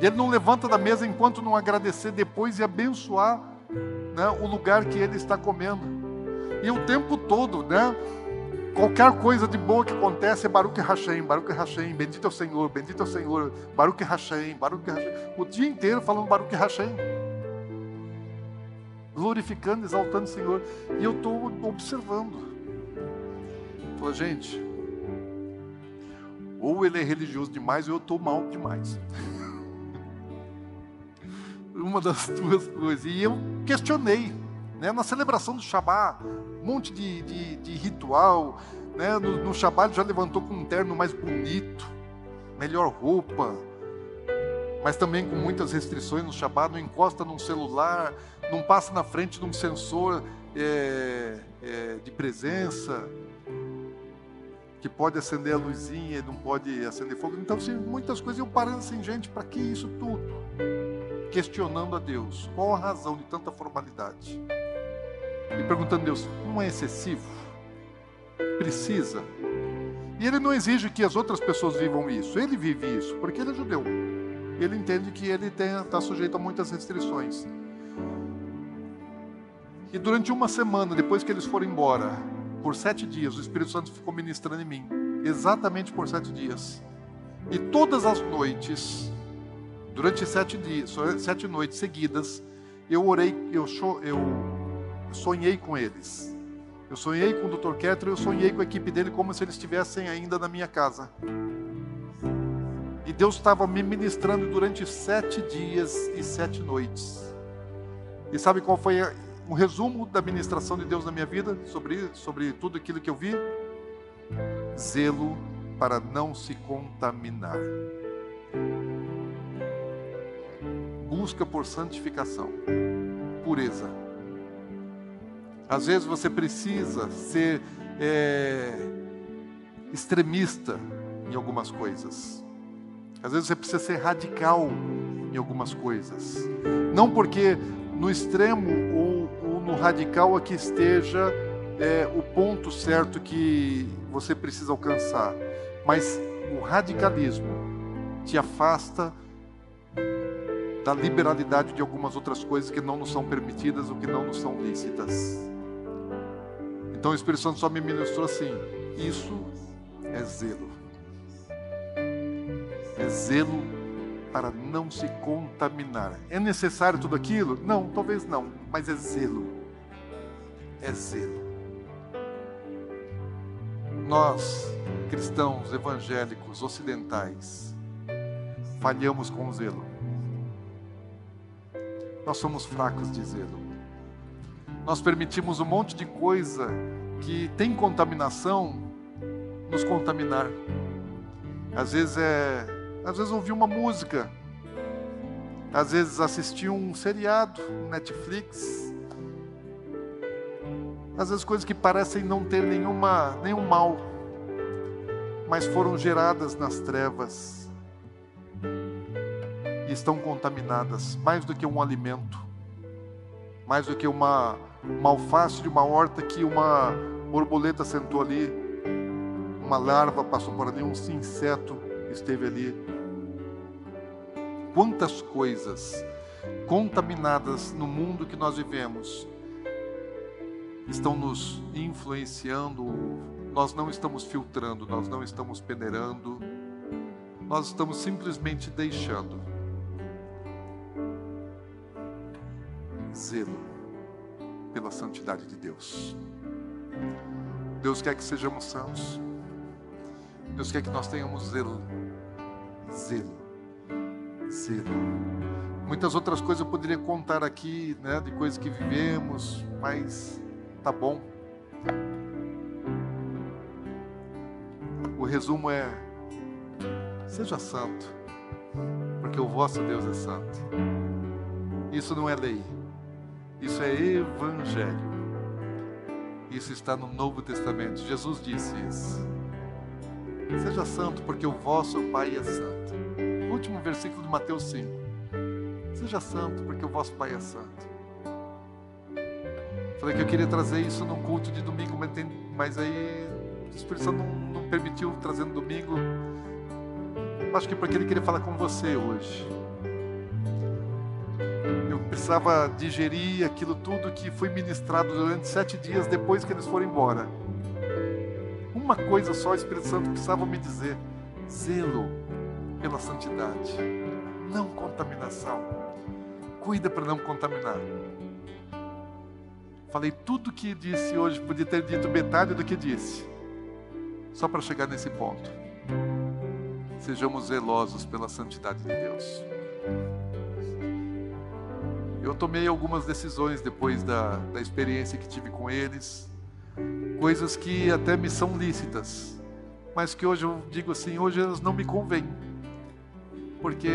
E ele não levanta da mesa enquanto não agradecer depois e abençoar né, o lugar que ele está comendo. E o tempo todo, né? Qualquer coisa de boa que acontece é Baruch Hashem, Baruch Hashem, bendito é o Senhor, bendito é o Senhor, Baruch Hashem, Baruch Hashem. O dia inteiro falando Baruch Hashem. Glorificando, exaltando o Senhor. E eu estou observando. Falei, gente, ou ele é religioso demais ou eu estou mal demais. Uma das [laughs] duas coisas. E eu questionei. Né? Na celebração do Shabat, um monte de, de, de ritual. Né? No, no Shabat já levantou com um terno mais bonito, melhor roupa, mas também com muitas restrições no Shabat, não encosta num celular, não passa na frente de um sensor é, é, de presença, que pode acender a luzinha e não pode acender fogo. Então, assim, muitas coisas eu parando assim, gente, para que isso tudo? Questionando a Deus, qual a razão de tanta formalidade? e perguntando a Deus: não é excessivo? Precisa? E ele não exige que as outras pessoas vivam isso, ele vive isso, porque ele é judeu. Ele entende que ele está sujeito a muitas restrições. E durante uma semana, depois que eles foram embora, por sete dias, o Espírito Santo ficou ministrando em mim, exatamente por sete dias. E todas as noites, durante sete dias, sete noites seguidas, eu orei, eu, sonhei com eles. Eu sonhei com o Dr. Kettler, eu sonhei com a equipe dele como se eles estivessem ainda na minha casa. E Deus estava me ministrando durante sete dias e sete noites. E sabe qual foi um resumo da ministração de Deus na minha vida sobre, sobre tudo aquilo que eu vi? Zelo para não se contaminar. Busca por santificação, pureza. Às vezes você precisa ser é, extremista em algumas coisas. Às vezes você precisa ser radical em algumas coisas. Não porque no extremo ou, ou no radical aqui esteja é, o ponto certo que você precisa alcançar, mas o radicalismo te afasta da liberalidade de algumas outras coisas que não nos são permitidas ou que não nos são lícitas. Então o Espírito Santo só me ministrou assim: isso é zelo. É zelo para não se contaminar. É necessário tudo aquilo? Não, talvez não, mas é zelo. É zelo. Nós, cristãos evangélicos ocidentais, falhamos com o zelo. Nós somos fracos de zelo. Nós permitimos um monte de coisa que tem contaminação nos contaminar. Às vezes é, às vezes ouvir uma música, às vezes assistir um seriado, um Netflix, às vezes coisas que parecem não ter nenhuma, nenhum mal, mas foram geradas nas trevas e estão contaminadas mais do que um alimento, mais do que uma, uma alface de uma horta que uma borboleta sentou ali, uma larva passou por ali, um inseto esteve ali. Quantas coisas contaminadas no mundo que nós vivemos estão nos influenciando, nós não estamos filtrando, nós não estamos peneirando, nós estamos simplesmente deixando. Zelo pela santidade de Deus. Deus quer que sejamos santos. Deus quer que nós tenhamos zelo. Zelo. Zelo. Muitas outras coisas eu poderia contar aqui, né, de coisas que vivemos, mas tá bom. O resumo é: seja santo, porque o vosso Deus é santo. Isso não é lei, isso é evangelho. Isso está no Novo Testamento. Jesus disse isso. Seja santo, porque o vosso Pai é santo. Último versículo de Mateus 5. Seja santo, porque o vosso Pai é santo. Falei que eu queria trazer isso num culto de domingo, mas, tem, mas aí o Espírito Santo não, não permitiu trazer no domingo. Acho que porque ele queria falar com você hoje. Eu precisava digerir aquilo tudo que foi ministrado durante sete dias depois que eles foram embora. Uma coisa só o Espírito Santo precisava me dizer: zelo pela santidade, não contaminação. Cuida para não contaminar. Falei tudo que disse hoje, podia ter dito metade do que disse, só para chegar nesse ponto. Sejamos zelosos pela santidade de Deus. Eu tomei algumas decisões depois da, da experiência que tive com eles, coisas que até me são lícitas, mas que hoje eu digo assim: hoje elas não me convêm, porque,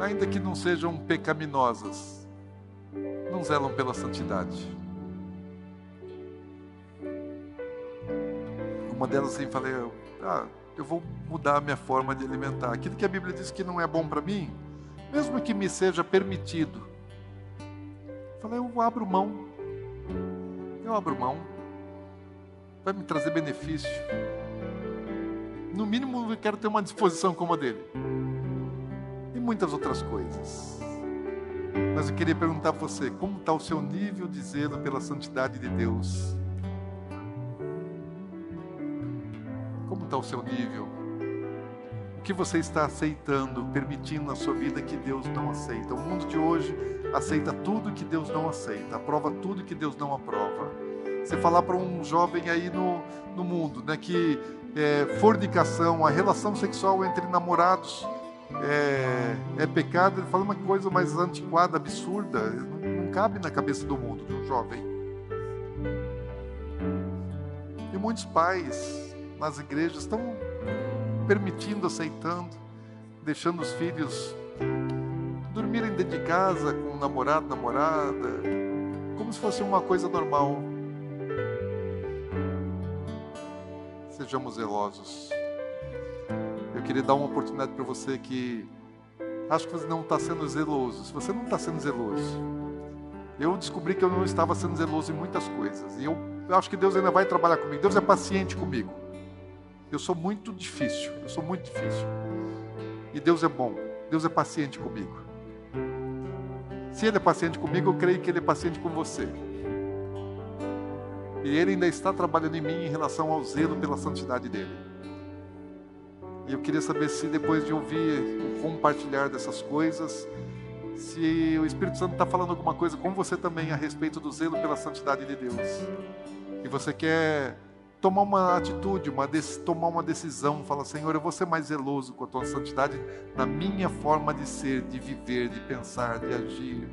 ainda que não sejam pecaminosas, não zelam pela santidade. Uma delas assim, falei, ah, eu vou mudar a minha forma de alimentar. Aquilo que a Bíblia diz que não é bom para mim, mesmo que me seja permitido. Falei, eu abro mão. Eu abro mão. Vai me trazer benefício. No mínimo, eu quero ter uma disposição como a dele. E muitas outras coisas. Mas eu queria perguntar para você: como está o seu nível de zelo pela santidade de Deus? Como está o seu nível? Que você está aceitando, permitindo na sua vida que Deus não aceita? O mundo de hoje aceita tudo que Deus não aceita, aprova tudo que Deus não aprova. Você falar para um jovem aí no, no mundo, né, que é, fornicação, a relação sexual entre namorados, é, é pecado, ele fala uma coisa mais antiquada, absurda, não, não cabe na cabeça do mundo, de um jovem. E muitos pais nas igrejas estão permitindo, aceitando, deixando os filhos dormirem dentro de casa com o namorado, namorada, como se fosse uma coisa normal. Sejamos zelosos. Eu queria dar uma oportunidade para você que acho que você não está sendo zeloso. Se você não está sendo zeloso, eu descobri que eu não estava sendo zeloso em muitas coisas. E eu, eu acho que Deus ainda vai trabalhar comigo. Deus é paciente comigo. Eu sou muito difícil. Eu sou muito difícil. E Deus é bom. Deus é paciente comigo. Se Ele é paciente comigo, eu creio que Ele é paciente com você. E Ele ainda está trabalhando em mim em relação ao zelo pela santidade dele. E eu queria saber se depois de ouvir o compartilhar dessas coisas, se o Espírito Santo está falando alguma coisa com você também a respeito do zelo pela santidade de Deus. E você quer tomar uma atitude, uma tomar uma decisão, fala, Senhor, eu vou ser mais zeloso com a tua santidade na minha forma de ser, de viver, de pensar, de agir